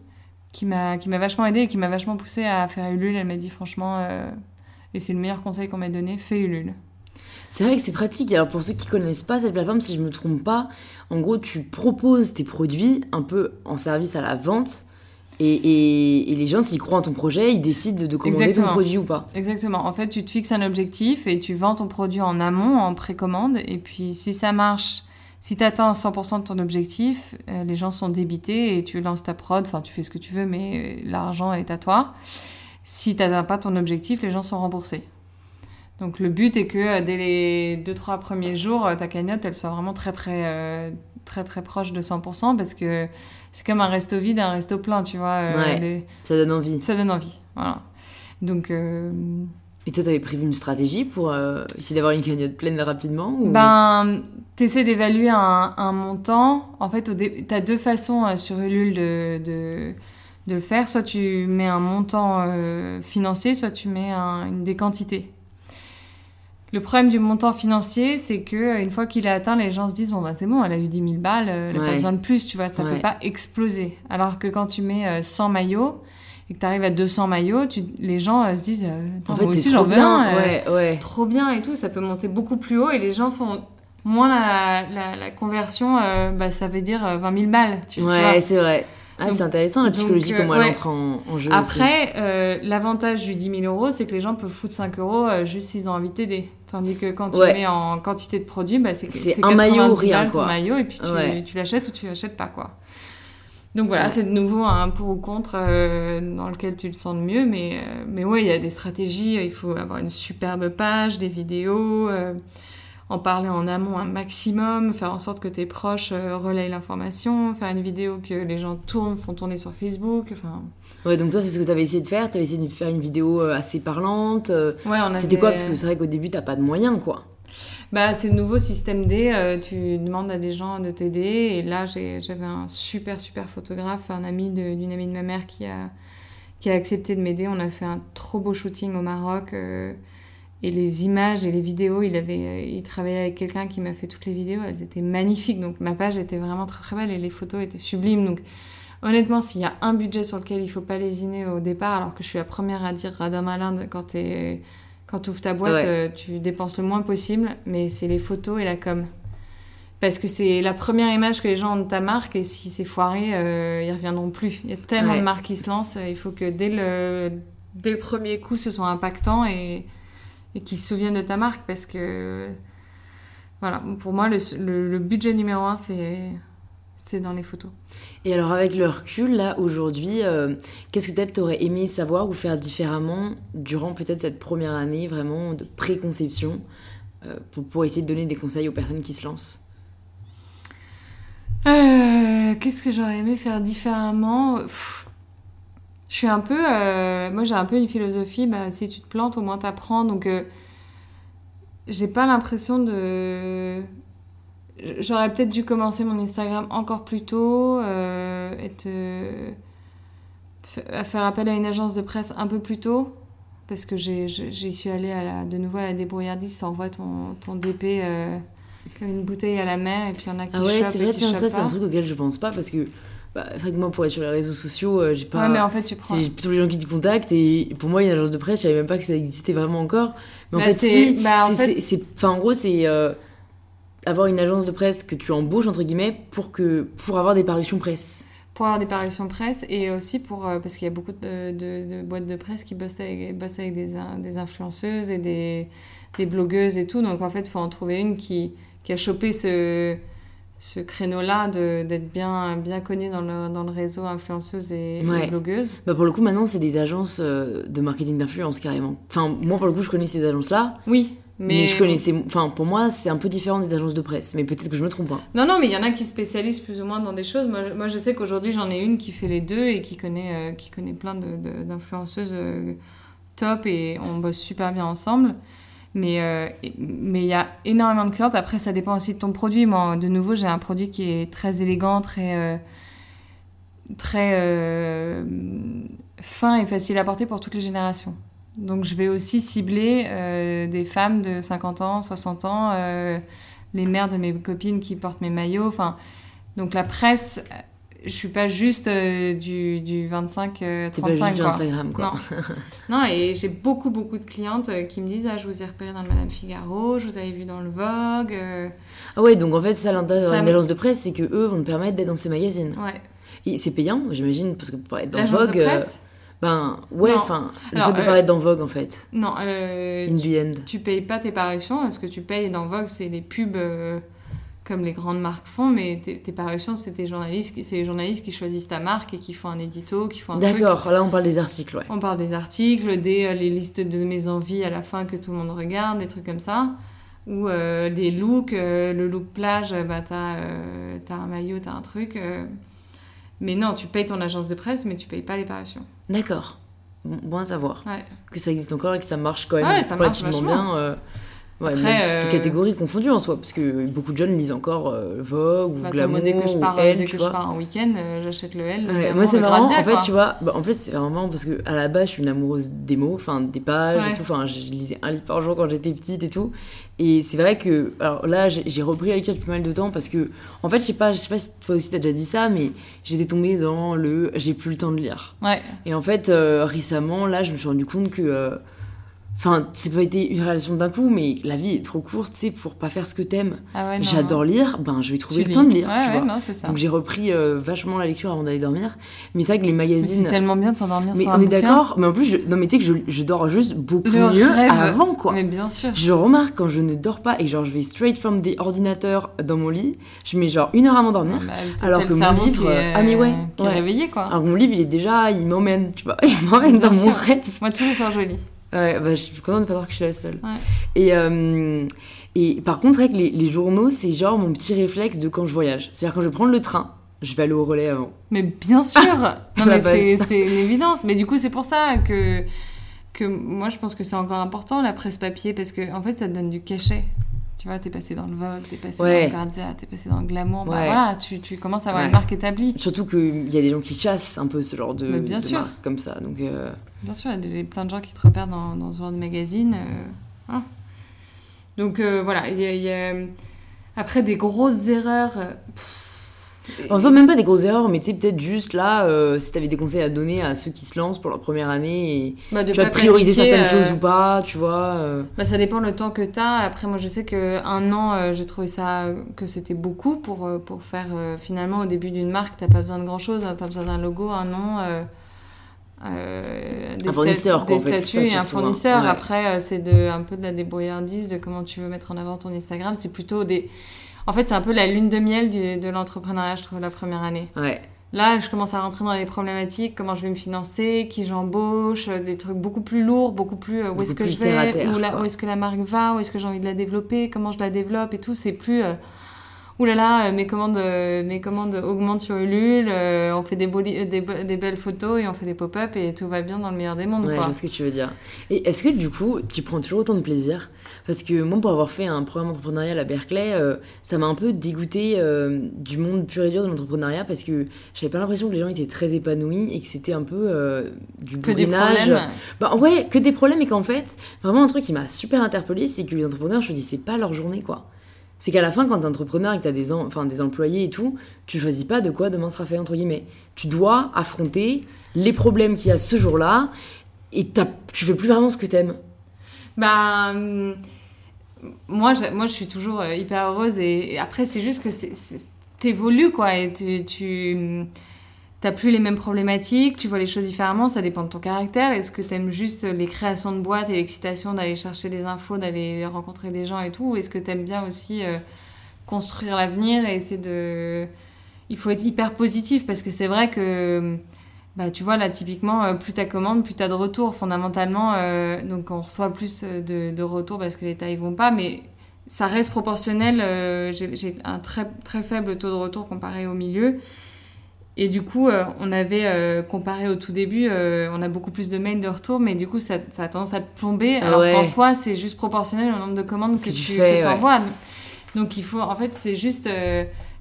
qui m'a qui m'a vachement aidée et qui m'a vachement poussée à faire Ulule. Elle m'a dit franchement, euh, et c'est le meilleur conseil qu'on m'a donné, fais Ulule. C'est vrai que c'est pratique. Alors pour ceux qui connaissent pas cette plateforme, si je me trompe pas, en gros tu proposes tes produits un peu en service à la vente et, et- et les gens s'ils croient en ton projet, ils décident de commander Exactement. ton produit ou pas. Exactement. En fait, tu te fixes un objectif et tu vends ton produit en amont, en précommande. Et puis, si ça marche, si tu atteins 100% de ton objectif, euh, les gens sont débités et tu lances ta prod. Enfin, tu fais ce que tu veux, mais euh, l'argent est à toi. Si tu n'atteins pas ton objectif, les gens sont remboursés. Donc, le but est que euh, dès les 2-3 premiers jours, ta cagnotte, elle soit vraiment très, très, euh, très, très proche de 100% parce que c'est comme un resto vide et un resto plein, tu vois. euh, Ouais. les- Ça donne envie. Ça donne envie. Voilà. Donc. euh, Et toi, t'avais prévu une stratégie pour euh, essayer d'avoir une cagnotte pleine rapidement ou... Ben, t'essaies d'évaluer un, un montant. En fait, dé- t'as deux façons euh, sur Ulule de, de, de le faire. Soit tu mets un montant euh, financier, soit tu mets un- une des quantités. Le problème du montant financier, c'est que euh, une fois qu'il est atteint, les gens se disent bon bah c'est bon, elle a eu 10 000 balles, euh, elle n'a Ouais. pas besoin de plus, tu vois, ça Ouais. peut pas exploser. Alors que quand tu mets euh, 100 maillots et que tu arrives à 200 maillots, tu- les gens euh, se disent euh, En fait, moi aussi j'en veux bien. un. euh, Ouais, trop bien et tout, ça peut monter beaucoup plus haut et les gens font moins la, la, la conversion, euh, bah, ça veut dire euh, 20 000 balles. Tu, tu vois. Ouais, c'est vrai. Ah, Donc- c'est intéressant la donc, psychologie, euh, comment elle ouais. entre en, en jeu aussi. Après, euh, l'avantage du 10 000 euros, c'est que les gens peuvent foutre 5 euros euh, juste s'ils ont envie de t'aider. Tandis que quand tu Ouais. mets en quantité de produits, bah, c'est un maillot ou 90 rien, balles ton quoi. maillot et puis tu, Ouais. tu l'achètes ou tu l'achètes pas. quoi. Donc voilà, c'est de nouveau un pour ou contre euh, dans lequel tu le sens le mieux. Mais, euh, mais ouais, il y a des stratégies. Il faut avoir une superbe page, des vidéos, euh, en parler en amont un maximum, faire en sorte que tes proches euh, relayent l'information, faire une vidéo que les gens tournent, font tourner sur Facebook. Enfin, Ouais, donc toi, c'est ce que t'avais essayé de faire. T'avais essayé de faire une vidéo euh, assez parlante. euh, ouais, on C'était quoi? Parce que c'est vrai qu'au début, t'as pas de moyens, quoi. Bah, c'est le nouveau système D. euh, tu demandes à des gens de t'aider. Et là, j'avais un super, super photographe, un ami d'une amie de ma mère qui a, qui a accepté de m'aider. On a fait un trop beau shooting au Maroc. euh, et les images et les vidéos, il, avait, euh, il travaillait avec quelqu'un qui m'a fait toutes les vidéos. Elles étaient magnifiques. Donc, ma page était vraiment très, très belle. Et les photos étaient sublimes. Donc, honnêtement, s'il y a un budget sur lequel il faut pas lésiner au départ, alors que je suis la première à dire radin malin quand t'es quand tu ouvres ta boîte, Ouais. euh, tu dépenses le moins possible, mais c'est les photos et la com. Parce que c'est la première image que les gens ont de ta marque et si c'est foiré, euh, ils reviendront plus. Il y a tellement Ouais. de marques qui se lancent, euh, il faut que dès le, dès le premier coup, ce soit impactant et, et qu'ils se souviennent de ta marque parce que, voilà, pour moi, le, le- le budget numéro un, c'est c'est dans les photos. Et alors avec le recul, là, aujourd'hui, euh, qu'est-ce que peut-être t'aurais aimé savoir ou faire différemment durant peut-être cette première année vraiment de préconception euh, pour, pour essayer de donner des conseils aux personnes qui se lancent? Euh, Qu'est-ce que j'aurais aimé faire différemment? Pff, Je suis un peu. euh, moi, j'ai un peu une philosophie bah, si tu te plantes, au moins t'apprends. Donc, euh, j'ai pas l'impression de. J'aurais peut-être dû commencer mon Instagram encore plus tôt, euh, à faire appel à une agence de presse un peu plus tôt, parce que j'y suis allée à la- de nouveau à la débrouillardise, ça envoie ton, ton DP euh, comme une bouteille à la mer, et puis il y en a qui Ah ouais, c'est vrai, ça c'est un truc auquel je pense pas parce que bah, c'est vrai que moi pour être sur les réseaux sociaux, euh, j'ai pas. Ouais, mais en fait, tu prends. C'est plutôt les gens qui te contactent et pour moi une agence de presse, je savais même pas que ça existait vraiment encore. Mais en Bah, fait, c'est- si, bah, en fait- enfin en gros c'est euh, avoir une agence de presse que tu embauches entre guillemets pour que pour avoir des parutions presse. Pour avoir des parutions presse et aussi pour. euh, parce qu'il y a beaucoup de, de- de boîtes de presse qui bossent avec, bossent avec des, des influenceuses et des, des blogueuses et tout. Donc en fait, il faut en trouver une qui, qui a chopé ce, ce créneau-là de- d'être bien, bien connue dans le, dans le réseau influenceuse et, blogueuse. Bah pour le coup maintenant c'est des agences euh, de marketing d'influence carrément. Enfin moi pour le coup je connais ces agences là, Oui, mais, mais. je connaissais, enfin pour moi c'est un peu différent des agences de presse, mais peut-être que je me trompe. Hein. Non, non, mais il y en a qui spécialisent plus ou moins dans des choses. Moi, je, moi, je sais qu'aujourd'hui, j'en ai une qui fait les deux et qui connaît, euh, qui connaît plein de- de- d'influenceuses euh, top et on bosse super bien ensemble. Mais euh, mais il y a énormément de clientes. Après, ça dépend aussi de ton produit. Moi, de nouveau, j'ai un produit qui est très élégant, très, euh, très euh, fin et facile à porter pour toutes les générations. Donc, je vais aussi cibler des femmes de 50 ans, 60 ans, les mères de mes copines qui portent mes maillots. Donc la presse, je suis pas juste euh, du, du 25, euh, pas 35 juste du quoi. Instagram quoi. Non. non, et j'ai beaucoup, beaucoup de clientes euh, qui me disent Ah, je vous ai repéré dans le Madame Figaro, je vous avais vu dans le Vogue. euh, Ah ouais donc en fait ça l'intérêt d'avoir Ça une me- agence de presse c'est que eux vont te permettre d'être dans ces magazines. Ouais. Et c'est payant j'imagine parce que pour être dans L'agence Vogue, de presse? ben ouais enfin le fait de paraître dans Vogue en fait. Non, In the end. tu payes pas tes parutions. Ce que tu payes dans Vogue, c'est les pubs comme les grandes marques font, mais tes, tes parutions, c'est tes journalistes, c'est les journalistes qui choisissent ta marque et qui font un édito, qui font un truc. D'accord là on parle des articles ouais. On parle des articles, des euh, les listes de mes envies à la fin que tout le monde regarde, des trucs comme ça. Ou euh, les looks, euh, le look plage, euh, bah t'as euh, un maillot, t'as un truc. euh. Mais non, tu payes ton agence de presse, mais tu payes pas les parutions. D'accord. Bon, à savoir Ouais. que ça existe encore et que ça marche quand même Ouais, ça marche vachement. bien. Ouais, Après, même euh, toutes catégories confondues en soi, parce que beaucoup de jeunes lisent encore euh, Vogue ou Bah, Glamour dès que je ou pars, Elle, dès que je pars en week-end, euh, j'achète le L. Ouais, moi c'est marrant, en fait, quoi. tu vois, bah, en fait c'est vraiment marrant parce que à la base je suis une amoureuse des mots, enfin des pages Ouais. et tout, enfin je lisais un livre par jour quand j'étais petite et tout, et c'est vrai que, alors là j'ai j'ai repris la lecture depuis pas mal de temps parce que, en fait je sais pas, je sais pas si toi aussi t'as déjà dit ça, mais j'étais tombée dans le j'ai plus le temps de lire. Ouais. Et en fait, euh, récemment, là, je me suis rendu compte que. euh, Enfin, c'est pas été une relation d'un coup, mais la vie est trop courte, tu sais, pour pas faire ce que t'aimes. Ah ouais, J'adore lire, ben je vais trouver Tu le temps de lire, Ouais, tu ouais, vois. non, c'est ça. Donc j'ai repris euh, vachement la lecture avant d'aller dormir. Mais c'est vrai que les magazines. c'est tellement bien de s'endormir Mais sur on un est d'accord, mais en plus, je... non, mais tu sais que je, je dors juste beaucoup Le mieux rêve. avant, quoi. Mais bien sûr. Je remarque quand je ne dors pas et genre je vais straight from the ordinateur dans mon lit, je mets genre une heure à m'endormir. Bah, t'as Alors que mon livre, est, ah, mais ouais, qui est réveillé, quoi. Alors mon livre, il est déjà, il m'emmène, tu vois, il m'emmène dans mon rêve. Moi, tous les soirs, je lis. Ouais, bah, je suis contente de pas savoir que je suis la seule. Ouais. Et, euh, et par contre, que les, les journaux, c'est genre mon petit réflexe de quand je voyage. C'est-à-dire quand je vais prendre le train, je vais aller au relais avant. Mais bien sûr Non, mais c'est une évidence. Mais du coup, c'est pour ça que, que moi, je pense que c'est encore important, la presse papier, parce que en fait, ça te donne du cachet. Tu vois, t'es passé dans le Vogue, t'es passé Ouais. dans le Grazia, t'es passé dans le Glamour. Bah Ouais. voilà, tu, tu commences à avoir Ouais. une marque établie. Surtout qu'il y a des gens qui chassent un peu ce genre de, Mais bien de sûr. marques comme ça. Donc, euh, Bien sûr, il y a plein de gens qui te repèrent dans, dans ce genre de magazine. euh, voilà. Donc euh, voilà, il y a, il y a- après des grosses erreurs. euh, pff, En soi, même pas des grosses erreurs, mais tu sais, peut-être juste là, euh, si t'avais des conseils à donner à ceux qui se lancent pour leur première année, et Bah, de tu vas prioriser certaines choses ou pas, tu vois. Bah, ça dépend le temps que tu as. Après, moi, je sais que un an, j'ai trouvé ça que c'était beaucoup pour, pour faire finalement au début d'une marque, t'as pas besoin de grand chose. Tu as besoin d'un logo, un nom, euh, des, Un fournisseur, des statuts et un hein. fournisseur. Ouais. Après, euh, c'est de, un peu de la débrouillardise de comment tu veux mettre en avant ton Instagram. C'est plutôt des. En fait, c'est un peu la lune de miel du- de l'entrepreneuriat, je trouve, la première année. Ouais. Là, je commence à rentrer dans les problématiques, comment je vais me financer, qui j'embauche, euh, des trucs beaucoup plus lourds, beaucoup plus euh, où est-ce que je vais, terre, où, est-ce que la marque va, où est-ce que j'ai envie de la développer, comment je la développe et tout. C'est plus euh, ouh là là, mes commandes, euh, mes commandes augmentent sur Ulule, euh, on fait des, euh, des, be- des belles photos et on fait des pop-up et tout va bien dans le meilleur des mondes. Ouais, je vois ce que tu veux dire. Et est-ce que du coup, tu prends toujours autant de plaisir? Parce que moi, pour avoir fait un programme entrepreneurial à Berkeley, euh, ça m'a un peu dégoûté euh, du monde pur et dur de l'entrepreneuriat parce que j'avais pas l'impression que les gens étaient très épanouis et que c'était un peu euh, du bourrinage. problèmes. Bah ouais, que des problèmes et qu'en fait, vraiment un truc qui m'a super interpellée, c'est que les entrepreneurs, je me dis, c'est pas leur journée quoi. C'est qu'à la fin, quand t'es entrepreneur et que t'as des, en- enfin, des employés et tout, tu choisis pas de quoi demain sera fait, entre guillemets. Tu dois affronter les problèmes qu'il y a ce jour-là et tu fais plus vraiment ce que t'aimes. Bah, moi, je, moi, je suis toujours euh, hyper heureuse. Et, après, c'est juste que t'évolues, quoi. Et tu, tu t'as plus les mêmes problématiques, tu vois les choses différemment. Ça dépend de ton caractère. Est-ce que t'aimes juste les créations de boîtes et l'excitation d'aller chercher des infos, d'aller rencontrer des gens et tout Ou est-ce que t'aimes bien aussi euh, construire l'avenir et essayer de. Il faut être hyper positif parce que c'est vrai que. Bah, tu vois, là, typiquement, euh, plus ta commande, plus t'as de retours. Fondamentalement, euh, donc on reçoit plus de, retours parce que les tailles vont pas, mais ça reste proportionnel. j'ai un très, très faible taux de retour comparé au milieu. Et du coup, euh, on avait euh, comparé au tout début, euh, on a beaucoup plus de mails de retour, mais du coup, ça, ça a tendance à te plomber. Ah alors ouais. qu'en soi, c'est juste proportionnel au nombre de commandes que, Que tu tu fais, que ouais. envoies. Donc, il faut, en fait, c'est juste.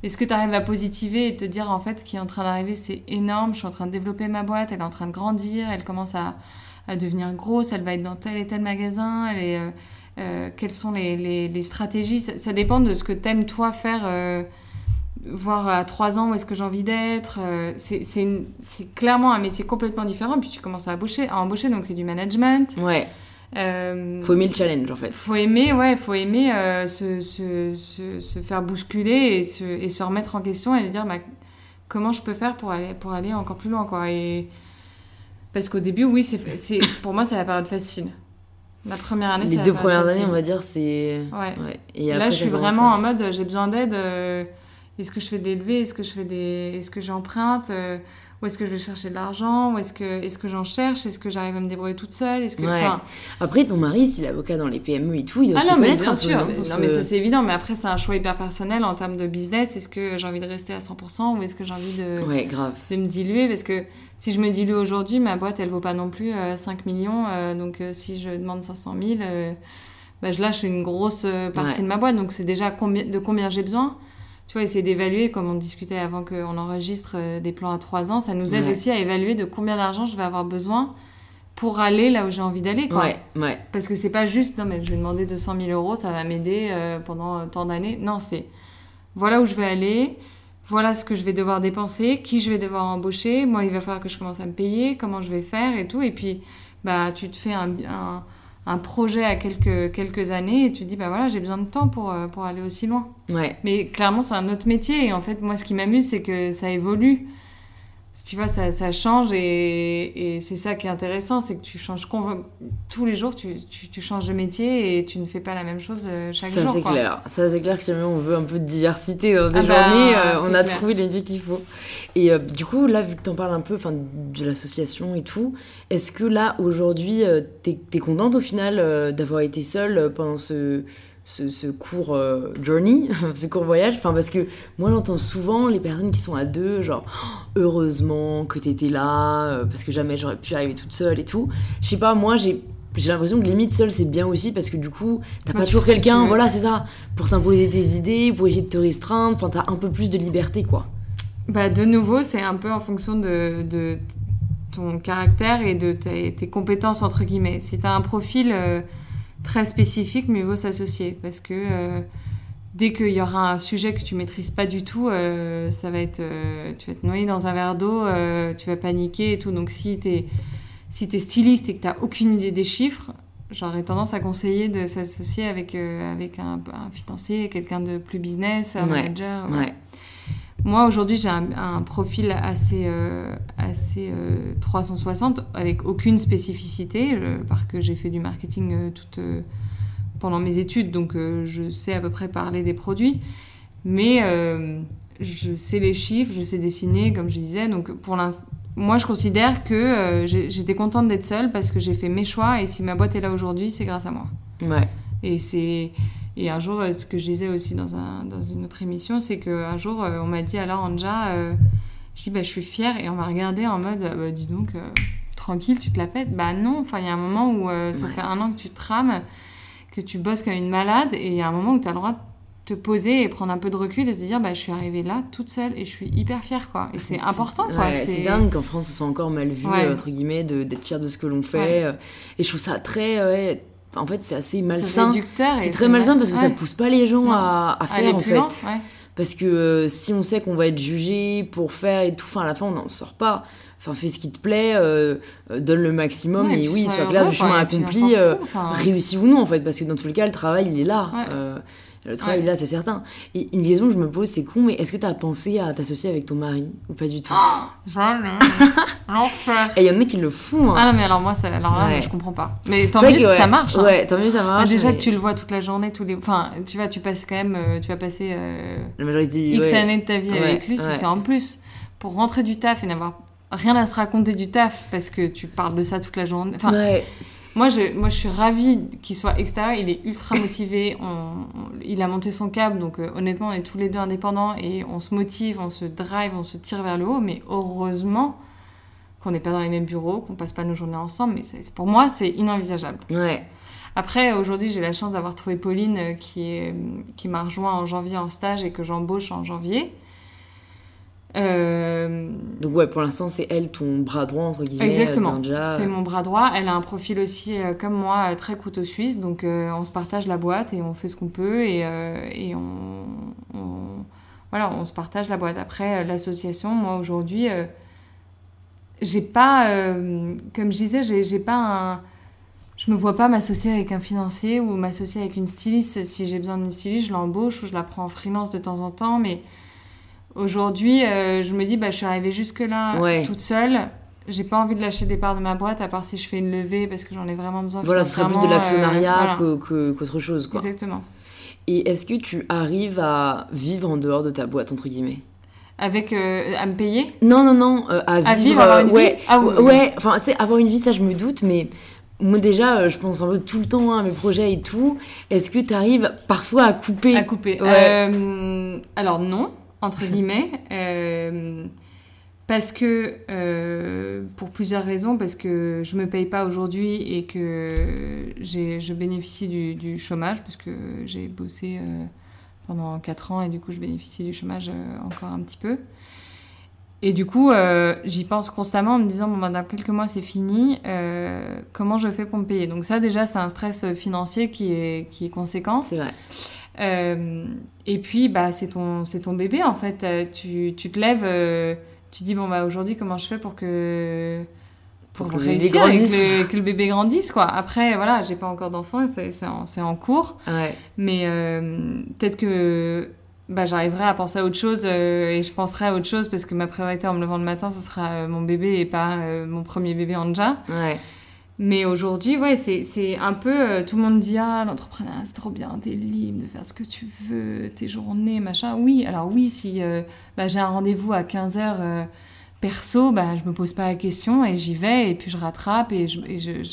est-ce que tu arrives à positiver et te dire en fait ce qui est en train d'arriver c'est énorme, je suis en train de développer ma boîte, elle est en train de grandir, elle commence à, à devenir grosse, elle va être dans tel et tel magasin, elle est, quelles sont les, les- les stratégies, ça, ça dépend de ce que t'aimes toi faire, voir à trois ans où est-ce que j'ai envie d'être, euh, c'est clairement un métier complètement différent, puis tu commences à embaucher, à embaucher donc c'est du management. Ouais, Euh, faut aimer le challenge en fait. faut aimer, ouais, faut aimer euh, se, se, se, se faire bousculer et se, et se remettre en question et dire bah, comment je peux faire pour aller, pour aller encore plus loin, quoi. Et... Parce qu'au début, oui, c'est, pour moi, c'est la période facile. La première année, c'est Les deux premières facile. années, on va dire, c'est. Ouais. Ouais. Et Là, je suis vraiment en mode, j'ai besoin d'aide. euh, est-ce que je fais des levées? Est-ce que je fais des, est-ce que j'emprunte? Euh, Où est-ce que je vais chercher de l'argent? Où est-ce que, est-ce que j'en cherche? Est-ce que j'arrive à me débrouiller toute seule? Est-ce que, Ouais. enfin, Après, ton mari, s'il est avocat dans les PME et tout, il doit Ah se non, mais bien un peu, sûr. non, mais- dans non, mais ça, c'est évident. Mais après, c'est un choix hyper personnel en termes de business. Est-ce que j'ai envie de rester à 100% ou est-ce que j'ai envie de, Ouais, grave. de me diluer? Parce que si je me dilue aujourd'hui, ma boîte, elle vaut pas non plus euh, 5 millions. euh, donc, euh, si je demande 500 000, euh, bah, je lâche une grosse partie Ouais. de ma boîte. Donc, c'est déjà de combien j'ai besoin? Tu vois, essayer d'évaluer, comme on discutait avant qu'on enregistre euh, des plans à 3 ans, ça nous aide Ouais. aussi à évaluer de combien d'argent je vais avoir besoin pour aller là où j'ai envie d'aller. quoi. Ouais, ouais. Parce que c'est pas juste, non mais je vais demander 200 000 euros, ça va m'aider euh, pendant tant d'années. Non, c'est voilà où je vais aller, voilà ce que je vais devoir dépenser, qui je vais devoir embaucher, moi il va falloir que je commence à me payer, comment je vais faire et tout. Et puis, bah, tu te fais un, un, un projet à quelques, quelques années et tu te dis, bah voilà, j'ai besoin de temps pour, euh, pour aller aussi loin. Ouais. Mais clairement, c'est un autre métier. Et en fait, moi, ce qui m'amuse, c'est que ça évolue. Tu vois, ça, ça change et, et c'est ça qui est intéressant, c'est que tu changes tous les jours, tu, tu, tu changes de métier et tu ne fais pas la même chose euh, chaque ça jour. c'est quoi. clair. Ça c'est clair que si on veut un peu de diversité dans ces Ah bah, journées, euh, on c'est a clair. trouvé les dieux qu'il faut. Et euh, du coup, là, vu que t'en parles un peu, de l'association et tout, est-ce que là aujourd'hui, euh, t'es es contente au final euh, d'avoir été seule euh, pendant ce ce, ce court euh, journey, ce court voyage, enfin parce que moi j'entends souvent les personnes qui sont à deux, genre Oh, heureusement que t'étais là, euh, parce que jamais j'aurais pu arriver toute seule et tout. Je sais pas, moi j'ai j'ai l'impression que limite seule c'est bien aussi parce que du coup t'as pas toujours quelqu'un, voilà c'est ça, pour t'imposer tes idées, pour essayer de te restreindre, enfin t'as un peu plus de liberté quoi. Bah, de nouveau, c'est un peu en fonction de, de ton caractère et de tes, tes compétences, entre guillemets. Si tu as un profil euh, très spécifique, mieux vaut s'associer. Parce que euh, dès qu'il y aura un sujet que tu maîtrises pas du tout, euh, ça va être, euh, tu vas te noyer dans un verre d'eau, tu vas paniquer et tout. Donc si tu es, si es styliste et que tu n'as aucune idée des chiffres, j'aurais tendance à conseiller de s'associer avec, avec un, un financier, quelqu'un de plus business, un manager. Ouais. Moi, aujourd'hui, j'ai un, profil assez, assez 360 avec aucune spécificité, parce que j'ai fait du marketing toute pendant mes études, donc euh, je sais à peu près parler des produits. Mais euh, je sais les chiffres, je sais dessiner, comme je disais. Donc pour moi, je considère que euh, j'étais contente d'être seule parce que j'ai fait mes choix et si ma boîte est là aujourd'hui, c'est grâce à moi. Ouais. Et c'est et un jour, ce que je disais aussi dans, un, dans une autre émission, c'est qu'un jour, on m'a dit alors Anja, je dis bah, je suis fière. Et on m'a regardé en mode bah, dis donc tranquille, tu te la pètes. Bah non, enfin il y a un moment où ça fait un an que tu trames que tu bosses comme une malade. Et il y a un moment où tu as le droit de te poser et prendre un peu de recul et te dire bah je suis arrivée là toute seule et je suis hyper fière quoi. Et c'est important quoi. c'est dingue qu'en France ce soit encore mal vu entre guillemets d'être fier de ce que l'on fait euh, et je trouve ça très en fait c'est assez malsain. c'est très malsain parce que ça pousse pas les gens à, faire en fait. parce que euh, si on sait qu'on va être jugé pour faire et tout enfin à la fin on n'en sort pas. Enfin, fais ce qui te plaît, euh, euh, donne le maximum, et, oui, soit clair du chemin accompli, euh, réussi ou non, en fait, parce que dans tous les cas, le travail, il est là. Le travail, là, c'est certain. Et une question que je me pose, c'est con, mais est-ce que tu as pensé à t'associer avec ton mari ou pas du tout? Oh, Jamais L'enfer Et il y en a qui le font. Hein. Ah non, mais alors moi, ça, alors là, je comprends pas. Mais tant mieux si ça marche. Hein. Ouais, tant mieux ça marche. déjà que tu le vois toute la journée, tous les... Enfin, tu vois, tu passes quand même... tu vas passer... la majorité... X années de ta vie avec lui, si c'est en plus pour rentrer du taf et n'avoir rien à se raconter du taf parce que tu parles de ça toute la journée. Enfin, moi, je, moi, je suis ravie qu'il soit extérieur. Il est ultra motivé. il a monté son câble. Donc, euh, honnêtement, on est tous les deux indépendants et on se motive, on se drive, on se tire vers le haut. Mais heureusement qu'on n'est pas dans les mêmes bureaux, qu'on passe pas nos journées ensemble. Mais pour moi, c'est inenvisageable. Ouais. Après, aujourd'hui, j'ai la chance d'avoir trouvé Pauline euh, qui, est, qui m'a rejoint en janvier en stage et que j'embauche en janvier. Euh, Donc ouais, pour l'instant, c'est elle ton bras droit, entre guillemets. Exactement, c'est mon bras droit. Elle a un profil aussi, euh, comme moi, très couteau suisse. Donc on se partage la boîte et on fait ce qu'on peut et, et on, voilà, on se partage la boîte. Après, l'association, moi, aujourd'hui, j'ai pas... comme je disais, j'ai pas un... Je me vois pas m'associer avec un financier ou m'associer avec une styliste. Si j'ai besoin d'une styliste, je l'embauche ou je la prends en freelance de temps en temps, mais Aujourd'hui, euh, je me dis, bah, je suis arrivée jusque-là toute seule. J'ai pas envie de lâcher des parts de ma boîte, à part si je fais une levée parce que j'en ai vraiment besoin. Voilà, ce serait plus de l'actionnariat euh, qu'autre chose. Quoi. Exactement. Et est-ce que tu arrives à vivre en dehors de ta boîte, entre guillemets? Avec euh, à me payer? Non, non, non, à, vivre, avoir une ouais, vie? Ah, oui, ouais, enfin, tu sais, avoir une vie, ça je me doute, mais moi déjà, je pense un peu tout le temps à mes projets et tout. Est-ce que tu arrives parfois à couper? À couper. alors non, entre guillemets. Euh, parce que, euh, pour plusieurs raisons, parce que je me paye pas aujourd'hui et que je bénéficie du, chômage, parce que j'ai bossé euh, pendant 4 ans et du coup je bénéficie du chômage encore un petit peu. Et du coup, j'y pense constamment en me disant, bon, ben, dans quelques mois c'est fini, comment je fais pour me payer? Donc ça déjà, c'est un stress financier qui est, qui est conséquent. C'est vrai. Euh, et puis, bah, c'est ton, c'est ton bébé, en fait. Euh, tu, tu te lèves, euh, tu dis, bon, bah, aujourd'hui, comment je fais pour que... Pour, que réussir que le bébé grandisse, quoi. Après, voilà, j'ai pas encore d'enfant, c'est, c'est, en, en cours. Mais peut-être que bah, j'arriverai à penser à autre chose et je penserai à autre chose parce que ma priorité en me levant le matin, ce sera mon bébé et pas mon premier bébé Anja. Ouais. Mais aujourd'hui, ouais, c'est un peu. Euh, tout le monde dit Ah, l'entrepreneuriat, c'est trop bien, t'es libre de faire ce que tu veux, tes journées, machin. Oui, alors oui, si euh, bah, j'ai un rendez-vous à 15h perso, bah, je me pose pas la question et j'y vais et puis je rattrape et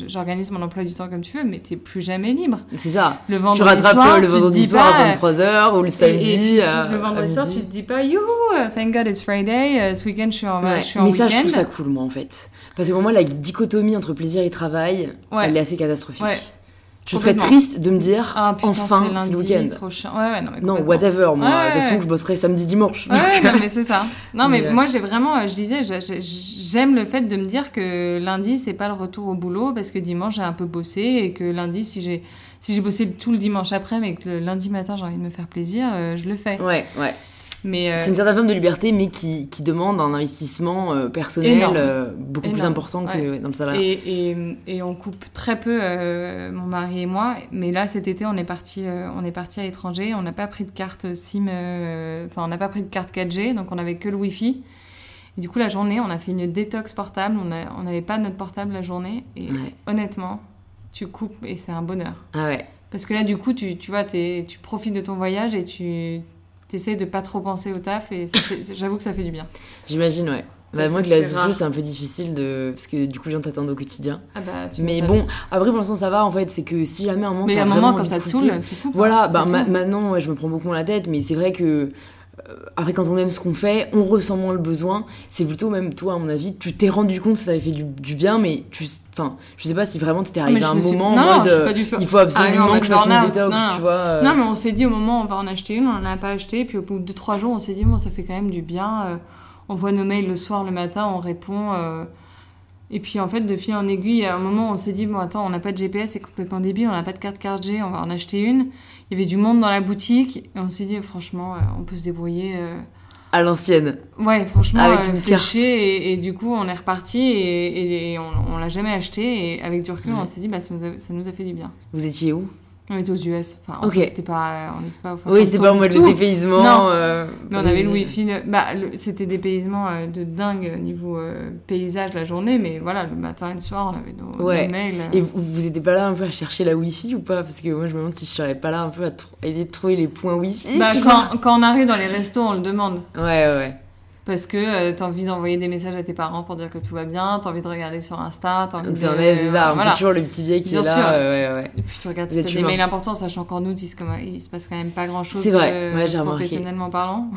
j'organise mon emploi du temps comme tu veux, mais t'es plus jamais libre. C'est ça. Le vendredi tu rattrapes soir, le vendredi soir à 23h ou le samedi. le vendredi soir, tu te dis pas Youhou, thank God it's Friday, euh, ce week-end je suis en, ouais. je suis en Mais ça, je trouve ça cool, moi, en fait. Parce que pour moi, la dichotomie entre plaisir et travail, elle est assez catastrophique. Je serais triste de me dire Ah putain, enfin c'est le lundi, week-end. Ouais, ouais, non, mais Non, complètement. whatever. Moi, de toute façon, je bosserai samedi, dimanche. Ouais, non, mais c'est ça. Non, mais Mais, euh, moi, j'ai vraiment, euh, je disais, j'ai- j'ai- j'aime le fait de me dire que lundi, c'est pas le retour au boulot parce que dimanche, j'ai un peu bossé et que lundi, si j'ai si j'ai bossé tout le dimanche après, mais que le lundi matin, j'ai envie de me faire plaisir, euh, je le fais. Ouais, ouais. Euh, C'est une certaine forme de liberté, mais qui, qui demande un investissement euh, personnel euh, beaucoup plus important que ouais. dans le salariat. Et, et, et on coupe très peu, mon mari et moi. Mais là, cet été, on est parti, on est parti à l'étranger. On n'a pas pris de carte SIM, enfin, on n'a pas pris de carte 4G, donc on avait que le Wi-Fi. Et du coup, la journée, on a fait une détox portable. On n'avait pas notre portable la journée. Et Ouais. honnêtement, tu coupes et c'est un bonheur. Ah ouais. Parce que là, du coup, tu, tu vois, tu profites de ton voyage et tu essaies de pas trop penser au taf. Et j'avoue que ça fait du bien. J'imagine, ouais. Bah, moi, que la rare. c'est un peu difficile de. Parce que du coup, je viens t'attendre au quotidien. Ah bah, tu Mais bon, après, pour l'instant, ça va en fait. C'est que si jamais un moment. Mais à un moment, quand ça de te saoule, coupes. Voilà, hein, bah ma- maintenant, ouais, je me prends beaucoup la tête, mais c'est vrai que. Euh, Après, quand on aime ce qu'on fait, on ressent moins le besoin. C'est plutôt même toi, à mon avis, tu t'es rendu compte que ça avait fait du, du bien, mais tu, enfin, je sais pas si vraiment t'étais Ah, arrivé je à un me suis- moment non, en non, mode, je suis pas du tout- il faut en absolument mode que je fasse une détox, non. tu vois. euh, Non, mais on s'est dit au moment on va en acheter une, on n'en a pas acheté, puis au bout de 2-3 jours, on s'est dit bon, ça fait quand même du bien. euh, on voit nos mails le soir, le matin, on répond. euh, et puis en fait, de fil en aiguille, à un moment, on s'est dit bon, attends, on n'a pas de GPS, c'est complètement débile, on n'a pas de carte 4G, on va en acheter une. Il y avait du monde dans la boutique, et on s'est dit franchement, euh, on peut se débrouiller. euh, à l'ancienne. Ouais, franchement, Avec euh, une carte. et, et du coup, on est reparti et, et- et on, on l'a jamais acheté. Et avec du recul, Ouais. on s'est dit, bah, ça, nous a, ça nous a fait du bien. Vous étiez où? On était aux US. Enfin, en Ok. soi, c'était pas, on n'était pas au Oui, c'était pas en mode le dépaysement. Non. euh, Mais on avait le euh, wifi. le- Bah, le- c'était des paysements euh, de dingue au niveau euh, paysage la journée, mais voilà, le matin et le soir, on avait nos, nos Ouais. mails. euh. Et vous, vous étiez pas là un peu à chercher la wifi ou pas? Parce que moi je me demande si je serais pas là un peu à, à essayer de trouver les points wifi. Bah, quand, quand on arrive dans les restos, on le demande. Ouais, ouais. Parce que euh, t'as envie d'envoyer des messages à tes parents pour dire que tout va bien, t'as envie de regarder sur Insta, t'as envie de... c'est ça, on voilà. toujours le petit vieil qui Bien est là. sûr. euh, ouais, ouais. Et puis tu regardes si t'as des mails importants, sachant qu'en août, il se, il se passe quand même pas grand-chose C'est vrai, ouais, professionnellement parlant.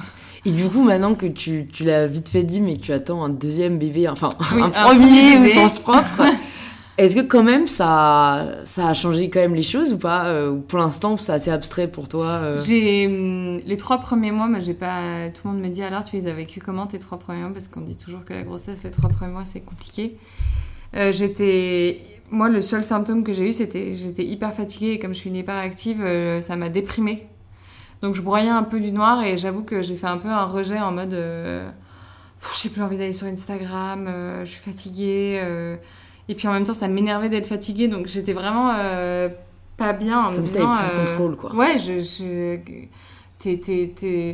Et du coup, maintenant que tu, tu l'as vite fait dit, mais que tu attends un deuxième bébé, enfin Oui, un premier au sens propre, est-ce que quand même ça, a changé quand même les choses ou pas euh, Ou pour l'instant, c'est assez abstrait pour toi euh? J'ai hum, les trois premiers mois, moi j'ai pas. Tout le monde me dit alors tu les as vécu comment tes trois premiers mois? Parce qu'on dit toujours que la grossesse les trois premiers mois c'est compliqué. Euh, j'étais, moi le seul symptôme que j'ai eu c'était j'étais hyper fatiguée et comme je suis une hyperactive, ça m'a déprimée. Donc je broyais un peu du noir et j'avoue que j'ai fait un peu un rejet en mode euh, j'ai plus envie d'aller sur Instagram, je suis fatiguée. Et puis en même temps ça m'énervait d'être fatiguée donc j'étais vraiment euh, pas bien en me Comme disant. t'avais plus de euh, contrôle, quoi. Ouais, je, je...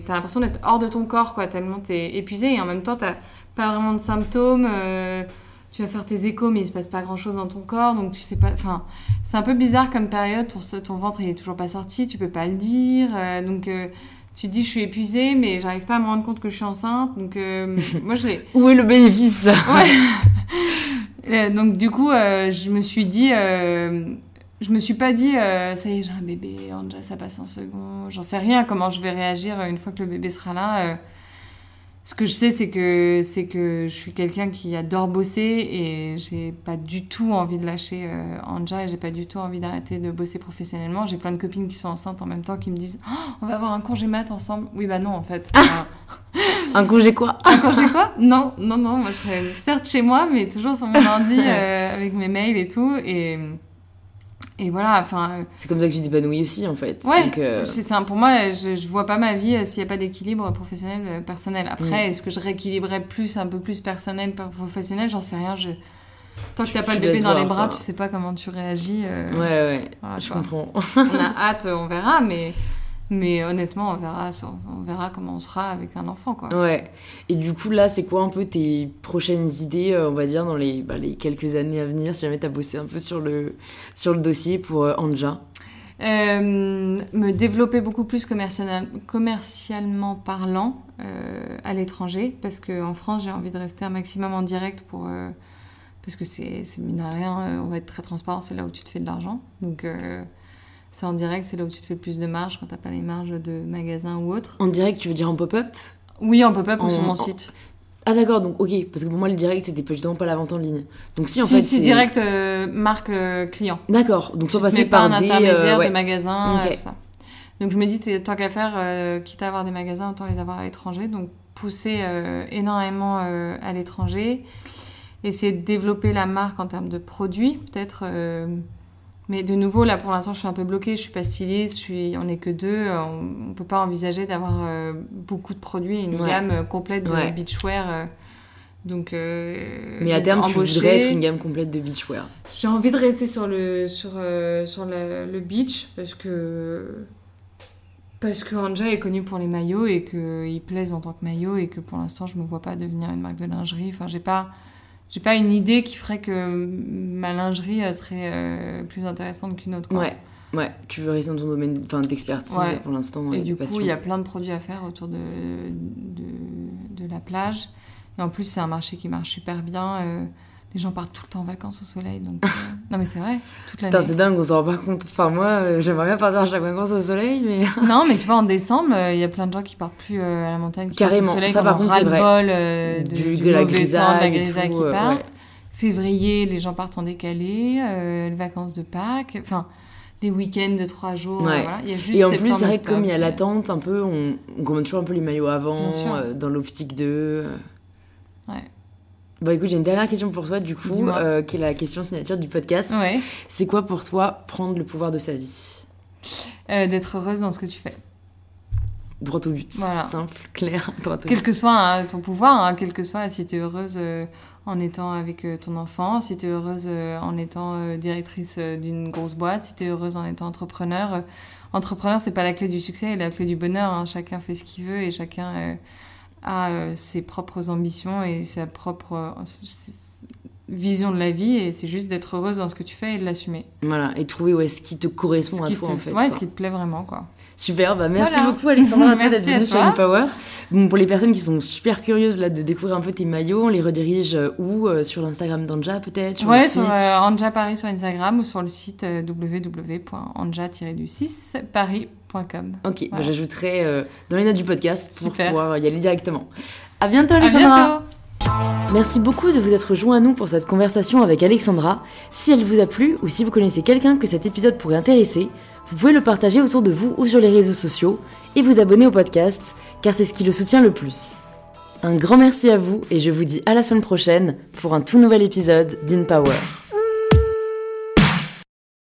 t'as l'impression d'être hors de ton corps, quoi, tellement t'es épuisé et en même temps t'as pas vraiment de symptômes. euh, tu vas faire tes échos, mais il se passe pas grand chose dans ton corps, donc tu sais pas. Enfin, c'est un peu bizarre comme période. Ton, ton ventre il est toujours pas sorti, tu peux pas le dire, euh, donc. euh, tu te dis je suis épuisée mais j'arrive pas à me rendre compte que je suis enceinte donc euh, moi je l'ai Où est le bénéfice? Ouais. Euh, donc du coup, euh, je me suis dit, euh, je me suis pas dit, ça y est, j'ai un bébé, Anja, ça passe en second. J'en sais rien comment je vais réagir une fois que le bébé sera là. Ce que je sais, c'est que c'est que je suis quelqu'un qui adore bosser et j'ai pas du tout envie de lâcher euh, Anja et j'ai pas du tout envie d'arrêter de bosser professionnellement. J'ai plein de copines qui sont enceintes en même temps qui me disent, Oh, on va avoir un congé mat ensemble. Oui bah non en fait. Enfin, Un congé quoi? Un congé quoi? Non, non, non. Moi, je serais certes chez moi, mais toujours sur mon ordi euh, avec mes mails et tout. Et, et voilà, enfin. C'est comme ça que tu t'épanouis aussi en fait. Ouais, Donc, euh, ça. Pour moi, je, je vois pas ma vie euh, s'il n'y a pas d'équilibre professionnel euh, personnel. Après, est-ce que je rééquilibrerais plus, un peu plus personnel professionnel? J'en sais rien. Je... Tant que t'as pas le bébé dans les bras, quoi. tu sais pas comment tu réagis. euh, Ouais, ouais, voilà, je quoi. comprends. On a hâte, on verra, mais, mais honnêtement, on verra, on verra comment on sera avec un enfant, quoi. Ouais. Et du coup, là, c'est quoi un peu tes prochaines idées, euh, on va dire, dans les, bah, les quelques années à venir, si jamais t'as bossé un peu sur le, sur le dossier pour euh, Anja? Euh, me développer beaucoup plus commercial- commercialement parlant euh, à l'étranger parce qu'en France j'ai envie de rester un maximum en direct pour euh, parce que c'est mine de rien on va être très transparent c'est là où tu te fais de l'argent donc c'est en direct c'est là où tu te fais le plus de marge quand t'as pas les marges de magasin ou autre En direct, tu veux dire en pop-up? Oui en pop-up ou sur mon en- site Ah d'accord, donc ok, parce que pour moi le direct c'était justement pas la vente en ligne. Donc si en si, fait si direct euh, marque euh, client. D'accord, donc soit Tu passer par un des... intermédiaire euh, ouais. de magasins, tout ça. Donc je me dis, tant qu'à faire, quitte à avoir des magasins, autant les avoir à l'étranger. Donc pousser énormément à l'étranger. Essayer de développer la marque en termes de produits, peut-être. Mais de nouveau, là pour l'instant, je suis un peu bloquée. Je suis pas styliste, je suis... on n'est que deux. euh, On ne peut pas envisager d'avoir euh, beaucoup de produits, une Ouais. gamme euh, complète de Ouais. beachwear. euh, donc, euh, Mais à terme tu embaucher. voudrais être une gamme complète de beachwear. J'ai envie de rester sur le, sur, euh, sur le, le beach parce que, parce que Anja est connue pour les maillots et qu'il plaise en tant que maillot et que pour l'instant je me vois pas devenir une marque de lingerie. Enfin, j'ai pas, j'ai pas une idée qui ferait que ma lingerie euh, serait euh, plus intéressante qu'une autre. quoi. Ouais, ouais, tu veux rester dans ton domaine d'expertise Ouais. pour l'instant. Et de du coup, il y a plein de produits à faire autour de, de, de la plage. Et en plus, c'est un marché qui marche super bien. euh, les gens partent tout le temps en vacances au soleil. Donc, euh, non, mais c'est vrai, toute Putain, c'est dingue, on s'en rend pas compte. Enfin, moi, euh, j'aimerais bien partir à chaque vacances au soleil, mais. Non, mais tu vois, en décembre, euh, il y a plein de gens qui partent plus euh, à la montagne. Qui Carrément, au soleil, ça, par contre, c'est vrai. de- Du- de la temps, de la grisaille grisaille qui partent. ouais. Février, les gens partent en décalé, les vacances de Pâques, enfin, les week-ends de trois jours. Ouais. voilà. Il y a juste Et en plus, c'est vrai que comme il y a l'attente, un peu, on, on commande toujours un peu les maillots avant, euh, dans l'optique de. Ouais. Bon, écoute, j'ai une dernière question pour toi, du coup, euh, qui est la question signature du podcast. Ouais. C'est quoi pour toi prendre le pouvoir de sa vie? Euh, D'être heureuse dans ce que tu fais. Droit au but, Voilà. simple, clair, droit au Quel que soit hein, ton pouvoir, hein, quel que soit, si tu es heureuse euh, en étant avec ton enfant, si tu es heureuse en étant directrice d'une grosse boîte, si tu es heureuse en étant entrepreneur. entrepreneur, c'est pas la clé du succès et la clé du bonheur. hein. Chacun fait ce qu'il veut et chacun a euh, ses propres ambitions et sa propre euh, vision de la vie. Et c'est juste d'être heureuse dans ce que tu fais et de l'assumer. Voilà, et trouver où est-ce qui te correspond Ce à toi, te- en fait. ouais, quoi. ce qui te plaît vraiment, quoi. Super, bah merci Voilà. beaucoup Alexandra d'être venue sur. Empower. Bon, pour les personnes qui sont super curieuses là de découvrir un peu tes maillots, on les redirige euh, où Euh, Sur l'Instagram d'Anja peut-être sur ouais, le sur site euh, Anja Paris sur Instagram ou sur le site euh, www.anja-du6paris.com. Ok, bah, j'ajouterai dans les notes du podcast pour Super. pouvoir y aller directement. À bientôt À Alexandra bientôt Merci beaucoup de vous être joint à nous pour cette conversation avec Alexandra. Si elle vous a plu ou si vous connaissez quelqu'un que cet épisode pourrait intéresser, vous pouvez le partager autour de vous ou sur les réseaux sociaux et vous abonner au podcast car c'est ce qui le soutient le plus. Un grand merci à vous et je vous dis à la semaine prochaine pour un tout nouvel épisode d'InPower.